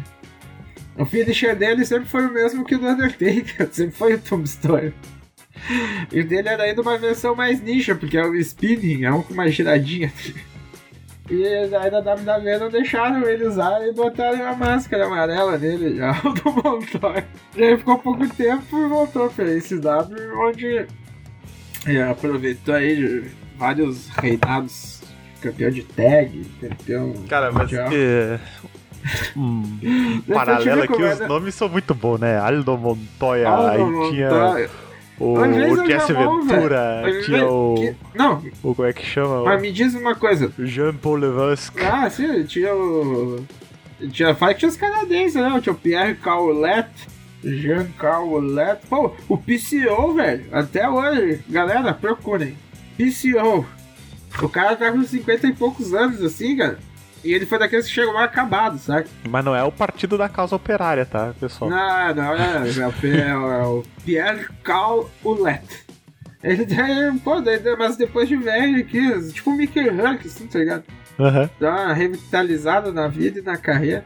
O finisher dele sempre foi o mesmo que o do Undertaker, sempre foi o Tombstone. E o dele era ainda uma versão mais nicha, porque é o spinning, é um com uma giradinha. E aí da WWE não deixaram ele usar e botaram a máscara amarela nele, já, do Montoya. E aí ficou pouco tempo e voltou pra SW, onde é, aproveitou aí de vários reinados, campeão de tag, campeão Cara, mas. mundial. É... Um paralelo aqui, os nomes são muito bons, né? Aldo Montoya, Aldo aí tinha Montoya. O, o Jesse vou, Ventura, tinha o, Que- Não, o. Como é que chama? mas me diz uma coisa. O Jean-Paul Levesque. Ah, sim, tinha o. Tinha, fala que tinha os canadenses, né? Tinha o Pierre Caulet, Jean Caulet. Pô, o PCO, velho, até hoje. Galera, procurem. PCO. O cara tá com 50 e poucos anos, assim, cara. E ele foi daqueles que chegou lá acabado, sabe? Mas não é o partido da causa operária, tá, pessoal? Não, não, é, é, é o- é o Pierre Caulet. Ele tem, pô, daí- mas depois de velho aqui, tipo o Mickey Huck, assim, tá ligado? Aham. Dá uma revitalizada na vida e na carreira.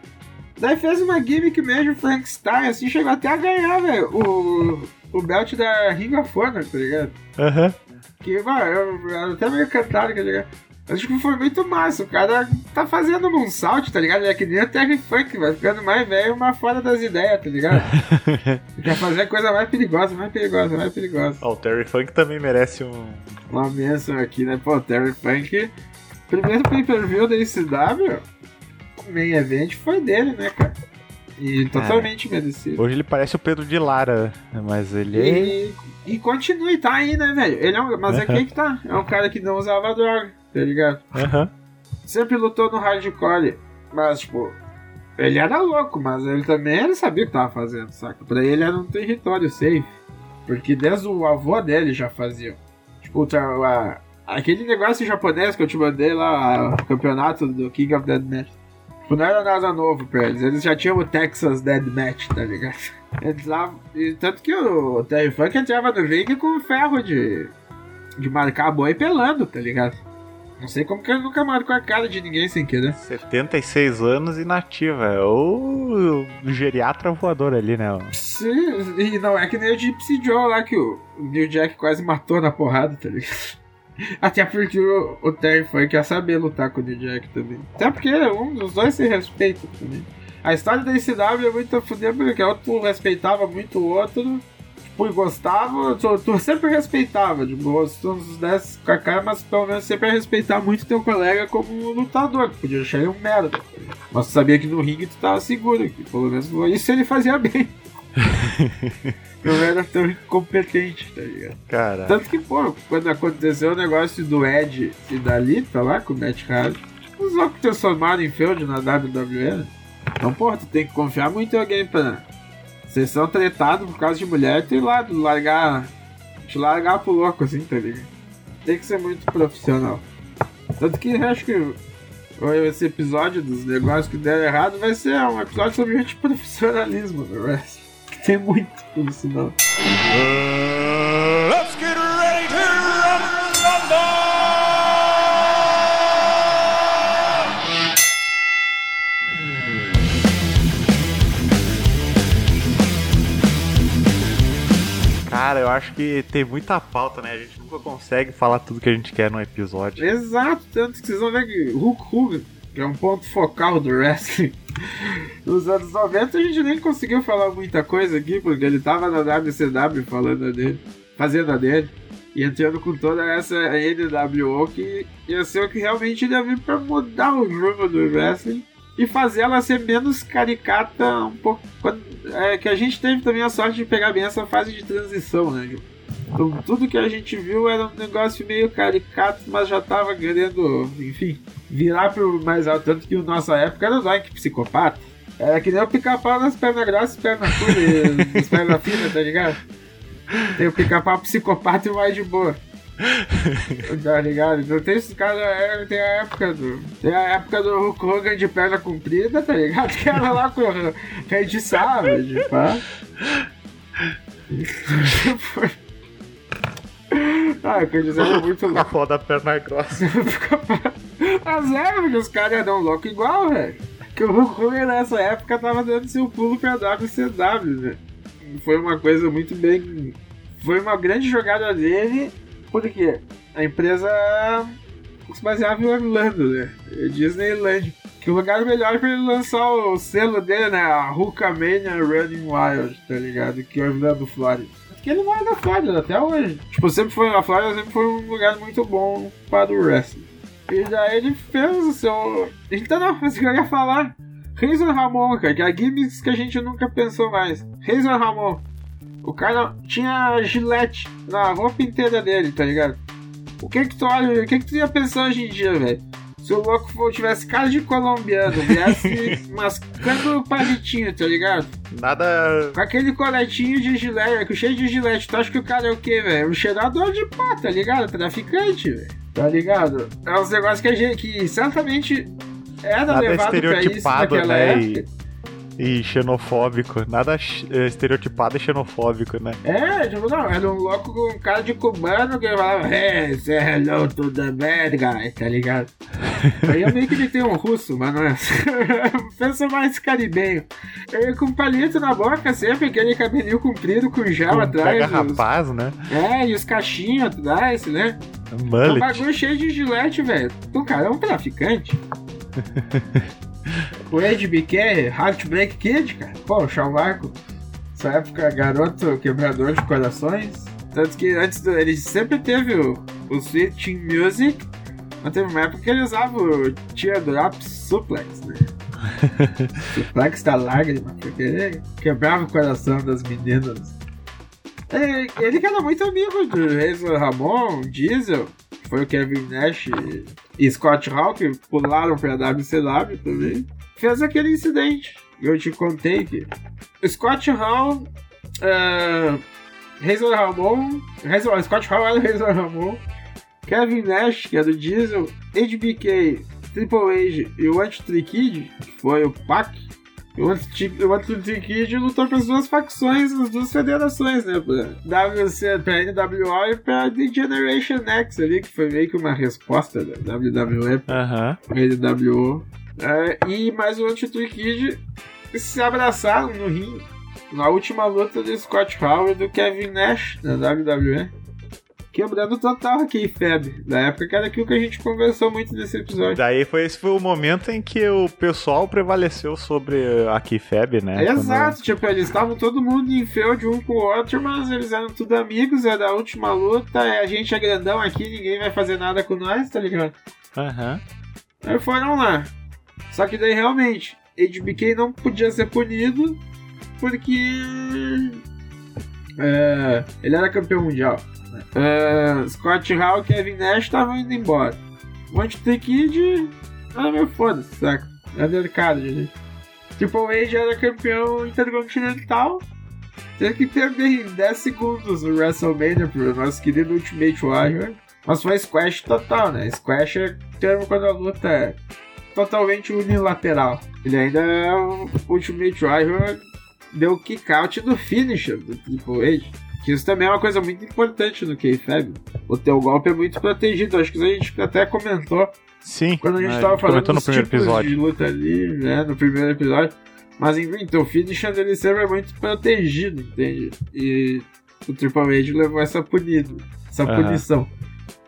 Daí fez uma gimmick mesmo Frankenstein, assim, chegou até a ganhar, velho, o, o belt da Ring of Honor, tá ligado? Aham. Que, mano, eu, eu até meio cantado, tá ligado? Acho que foi muito massa, o cara tá fazendo um salto, tá ligado? É que nem o Terry Funk, vai ficando mais velho, mais fora das ideias, tá ligado? Quer fazer a coisa mais perigosa, mais perigosa, mais perigosa. Ó, o Terry Funk também merece um. Uma menção aqui, né? Pô, Terry Funk, primeiro pay-per-view da ICW, o main event foi dele, né, cara? E totalmente merecido. Hoje ele parece o Pedro de Lara, mas ele é. E, e continua e tá aí, né, velho? Ele é um, mas é quem que tá? É um cara que não usava droga, tá ligado? Aham. Sempre lutou no hardcore, mas, tipo, ele era louco, mas ele também ele sabia o que tava fazendo, saca? Pra ele era um território safe. Porque desde o avô dele já fazia. Tipo, a- aquele negócio japonês que eu te mandei lá, o campeonato do King of Deathmatch. Tipo, não era nada novo pra eles. Eles já tinham o Texas Deathmatch, tá ligado? Eles lá, e tanto que o Terry Funk entrava no ringue com ferro de, de marcar boi pelando, tá ligado? Não sei como que ele nunca marcou a cara de ninguém sem querer. 76 anos e nativa. É o geriatra voador ali, né? Sim, e não é que nem o Gypsy Joe lá que o New Jack quase matou na porrada, tá ligado? Até porque o, o Terry Funk quer saber lutar com o New Jack também. Até porque um dos dois se respeita também. A história da ICW é muito a fuder porque o outro respeitava muito o outro, tipo, e gostava, tu, tu sempre respeitava, de boa, se tu nos desse com a cara, mas pelo menos sempre respeitar muito teu colega como lutador, que podia achar ele um merda. Mas tu sabia que no ringue tu tava seguro, que pelo menos isso ele fazia bem. não era tão incompetente, tá ligado? Cara. Tanto que, pô, quando aconteceu o negócio do Ed e da Lita lá com o Matt Hardy, os loucos transformaram em Feud na WWE. né? Então, pô, tu tem que confiar muito em alguém pra. Vocês são tretados por causa de mulher, tem lá, largar. Te largar pro louco assim, tá ligado? Tem que ser muito profissional. Tanto que acho que esse episódio dos negócios que deram errado vai ser um episódio sobre antiprofissionalismo do wrestling. Que tem muito por sinal. Uh, let's get ready to Cara, eu acho que tem muita pauta, né? A gente nunca consegue falar tudo que a gente quer num episódio. Exato, tanto que vocês vão ver que Hulk Hogan, que é um ponto focal do wrestling, nos anos 90 a gente nem conseguiu falar muita coisa aqui, porque ele tava na WCW falando dele, fazendo a dele, e entrando com toda essa NWO que ia ser o que realmente ia vir pra mudar o rumo do wrestling e fazer ela ser menos caricata um pouco. É, que a gente teve também a sorte de pegar bem essa fase de transição, né? Então, tudo que a gente viu era um negócio meio caricato, mas já tava querendo, enfim, virar pro mais alto. Tanto que na nossa época era o Doink psicopata. Era que nem o pica-pau nas pernas grossas e pernas curtas, nas pernas finas, tá ligado? Tem o pica-pau psicopata e mais de boa. tá ligado? Então tem esses caras, é, tem a época do. Tem a época do Hulk Hogan de perna comprida, tá ligado? Que era lá com o Red Savage, pá. ah, quero dizer, é muito louco. A foda da perna grossa. Mas é, porque os caras iam dar um louco igual, velho. Que o Hulk Hogan nessa época tava dando seu pulo pra WCW, velho. Foi uma coisa muito bem. Foi uma grande jogada dele porque a empresa se baseava em Orlando, né? Disneyland. Que o lugar melhor pra ele lançar o selo dele, né? A Hulkamania Running Wild, tá ligado? Que é Orlando, Flórida. Porque ele é da Flórida até hoje. Tipo, sempre foi na Flórida, sempre foi um lugar muito bom para o wrestling. E daí ele fez o seu. Então não, mas que eu ia falar. Razor Ramon, cara, que é a gimmicks que a gente nunca pensou mais. Razor Ramon. O cara tinha gilete na roupa inteira dele, tá ligado? O que que tu olha, o que que tu ia pensar hoje em dia, velho? Se o louco for, tivesse cara de colombiano, viesse mascando o palitinho, tá ligado? Nada. Com aquele coletinho de gilete, cheio de gilete, tu acha que o cara é o quê, velho? Um cheirador de pó, tá ligado? Traficante, velho. Tá ligado? É uns negócios que a gente, que certamente era Nada levado pra isso naquela né? época. E, e xenofóbico. Nada estereotipado e xenofóbico, né? É, tipo, não, era um louco com um cara de cubano que falava, hey, say hello to the bad guy, tá ligado? Aí eu meio que ele tem um russo, mas não é. Pensa mais caribenho. Ele com palito na boca sempre, aquele cabelinho comprido com gel Com atrás. pega os- rapaz, né? É, e os cachinhos atrás, né? É um Mullet. bagulho cheio de gilete, velho. O cara é um traficante. o Ed BK, Heartbreak Kid, cara. Pô, o Shawn Marco. Essa época, garoto quebrador de corações. Tanto que antes do, ele sempre teve o, o Sweet Teen Music. Mas teve uma época que ele usava o Teardrop Suplex, né? Suplex da lágrima, porque ele quebrava o coração das meninas. Ele, ele que era muito amigo do Razor Ramon, Diesel, foi o Kevin Nash e- Scott Hall, que pularam pra WCW também. Fez aquele incidente. Eu te contei que Scott Hall, uh, Razor Ramon, Razor, Scott Hall era Razor Ramon, Kevin Nash, que é do Diesel, HBK, Triple H e o Anti Kid, que foi o Pac, o Anti Kid lutou para as duas facções, as duas federações, né? Pra WC, pra NWO e pra The Generation X ali, que foi meio que uma resposta da WWE Aham. pra NWO. É, e mais o Anti Kid se abraçaram no ringue na última luta do Scott Hall e do Kevin Nash na WWE. Quebrando total a K-Fab da época, que era aquilo que a gente conversou muito nesse episódio. Daí foi, esse foi o momento em que o pessoal prevaleceu sobre a Keyfab, né? Exato, tipo, eles estavam todo mundo em feud um com o outro, mas eles eram tudo amigos, era a última luta, é, a gente é grandão aqui, ninguém vai fazer nada com nós, tá ligado? Aham. Aí foram lá. Só que daí realmente, HBK não podia ser punido porque. é, ele era campeão mundial. É, Scott Hall e Kevin Nash estavam indo embora. Monte The Kid. Ah, meu foda-se, saca? É delicado, gente. Triple H era campeão intercontinental. Teve que perder em 10 segundos no WrestleMania pro nosso querido Ultimate Warrior. Mas foi squash total, né? Squash é termo quando a luta é totalmente unilateral. Ele ainda é o Ultimate Warrior deu kick out do finisher do Triple H. Que isso também é uma coisa muito importante no K-Fab. O teu golpe é muito protegido. Acho que isso a gente até comentou Sim. quando a gente né, tava falando comentou no dos primeiro tipos episódio. de luta ali, né, no primeiro episódio. Mas enfim, teu finisher dele sempre é muito protegido, entende? E o Triple H levou essa punida, essa Aham. punição.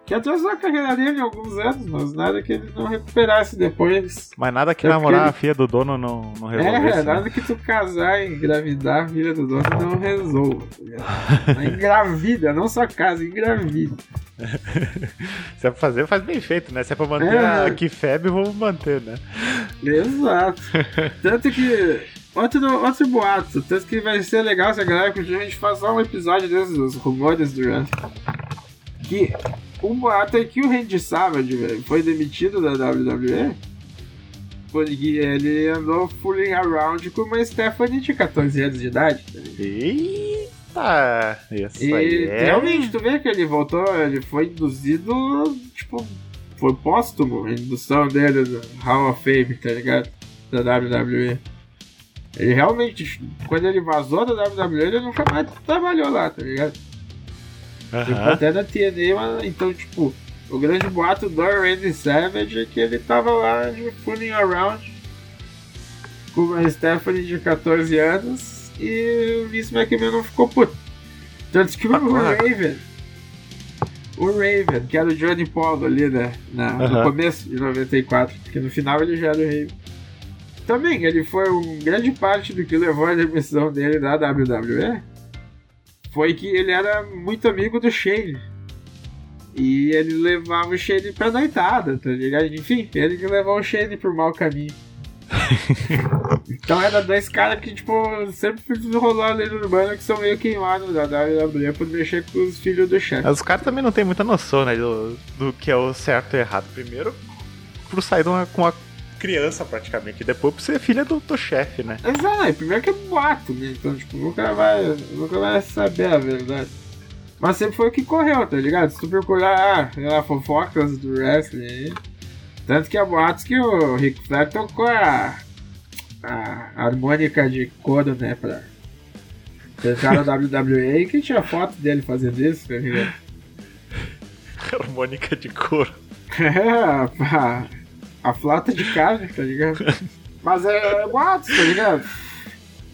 Que atrasou a carreira dele em alguns anos, mas nada que ele não recuperasse depois. Mas nada que É namorar porque a filha do dono não, não É, resolvesse. né? nada que tu casar e engravidar a filha do dono não resolva. Tá engravida, não só casa, engravida. Se é pra fazer, faz bem feito, né? Se é pra manter É. a Kifeb, vamos manter, né? Exato. Tanto que. Outro, outro boato, tanto que vai ser legal se a galera curtir, a gente faz só um episódio desses dos rumores Run. Que um boato é que o Randy Savage, velho, foi demitido da WWE porque ele andou fooling around com uma Stephanie de 14 anos de idade. tá? Eita! Isso E aí é... realmente, tu vê que ele voltou, ele foi induzido, tipo, foi póstumo a indução dele no Hall of Fame, tá ligado? Da WWE. Ele realmente, quando ele vazou da WWE, ele nunca mais trabalhou lá, tá ligado? Aham. até da TNA, então, tipo, o grande boato do Randy Savage é que ele tava lá de fooling around com uma Stephanie de 14 anos e o Vince McMahon não ficou puto. Tanto que o. Raven, o Raven, que era o Johnny Paulo ali, né, na, no começo de 94, porque no final ele já era o Raven. Também, ele foi um grande parte do que levou à demissão dele da WWE foi que ele era muito amigo do Shane. E ele levava o Shane pra noitada, tá ligado? Enfim, ele que levou o Shane pro mau caminho. então era dois caras que, tipo, sempre rolou a lenda urbana que são meio queimados da WWE por mexer com os filhos do chefe. Mas os caras também não tem muita noção, né? Do, do que é o certo e errado. Primeiro, por sair de uma- com uma criança praticamente. Depois por ser filha do, do chefe, né? Exato, primeiro que é boato, né? Então, tipo, nunca vai, nunca vai saber a verdade. Mas sempre foi o que correu, tá ligado? Se tu procurar, ah, sei lá, fofocas do wrestling aí. Tanto que há boatos que o Rick Flair tocou a, a harmônica de couro, né? Pra tentar na WWE e que tinha foto dele fazendo isso, tá ligado? Harmônica de couro. É, a, a flauta de carne, tá ligado? Mas é, é boatos, tá ligado?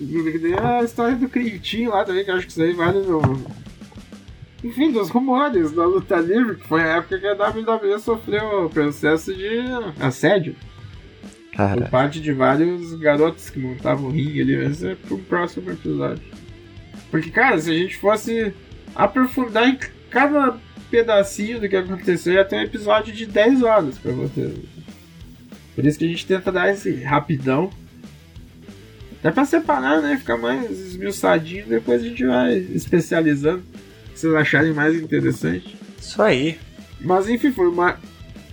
E A história do Critinho lá também, que eu acho que isso aí vale no. Enfim, dos rumores da luta livre, que foi a época que a WWE sofreu o processo de assédio por parte de vários garotos que montavam o ringue ali, mas é pro próximo episódio. Porque, cara, se a gente fosse aprofundar em cada pedacinho do que aconteceu, ia ter um episódio de 10 horas pra você. Por isso que a gente tenta dar esse rapidão. Até pra separar, né? Ficar mais esmiuçadinho, depois a gente vai especializando. Se vocês acharem mais interessante. isso aí. Mas enfim, foi uma.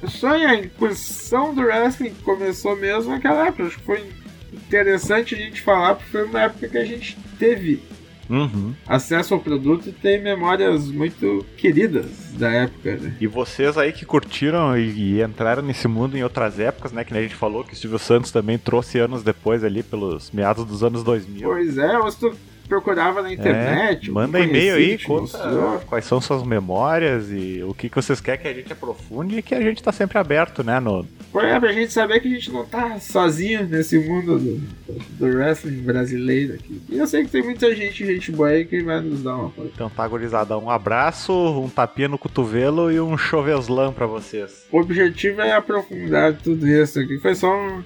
Só a incursão do wrestling que começou mesmo naquela época. Acho que foi interessante a gente falar, porque foi uma época que a gente teve Uhum. acesso ao produto e tem memórias muito queridas da época, né? E vocês aí que curtiram e, e entraram nesse mundo em outras épocas, né? Que nem a gente falou que o Silvio Santos também trouxe anos depois ali, pelos meados dos anos 2000. Pois é, se tu procurava na internet. É, manda e-mail aí, conta quais são suas memórias e o que, que vocês querem que a gente aprofunde e que a gente tá sempre aberto, né? No, é, pra gente saber que a gente não tá sozinho nesse mundo do, do wrestling brasileiro aqui. E eu sei que tem muita gente, gente boa aí, que vai nos dar uma apoio. então tá, gurizada, um abraço, um tapinha no cotovelo e um choveslam pra vocês. O objetivo é aprofundar tudo isso aqui. Foi só um,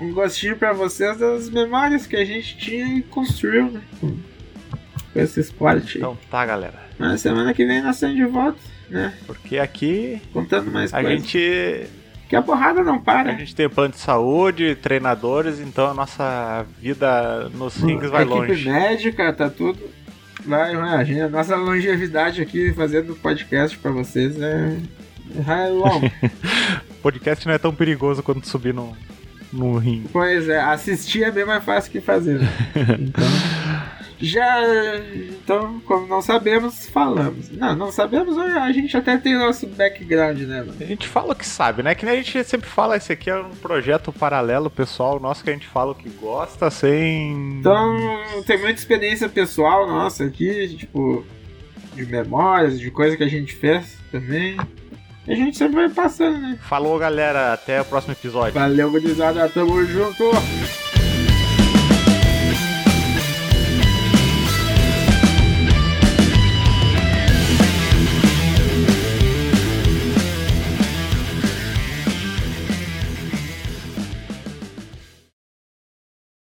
um gostinho pra vocês das memórias que a gente tinha e construiu, né? Com, com esse esporte aí. Então tá, galera. Mas semana que vem nós estamos de volta, né? Porque aqui Contando mais a coisas. gente Que a porrada não A para. gente tem plano de saúde, treinadores, então a nossa vida nos rings vai a equipe longe. médica, tá tudo. Vai, vai. A, a nossa longevidade aqui fazendo podcast pra vocês é. é longo. Podcast não é tão perigoso quanto subir no, no ringue. pois é, assistir é bem mais fácil que fazer. né? Então. Já. Então, como não sabemos, falamos. Não, não sabemos, a gente até tem nosso background, né, mano? A gente fala o que sabe, né? Que nem a gente sempre fala, esse aqui é um projeto paralelo pessoal nosso que a gente fala o que gosta sem. Então, tem muita experiência pessoal nossa aqui, tipo, de memórias, de coisa que a gente fez também. E a gente sempre vai passando, né? Falou, galera. Até o próximo episódio. Valeu, gurizada, tamo junto!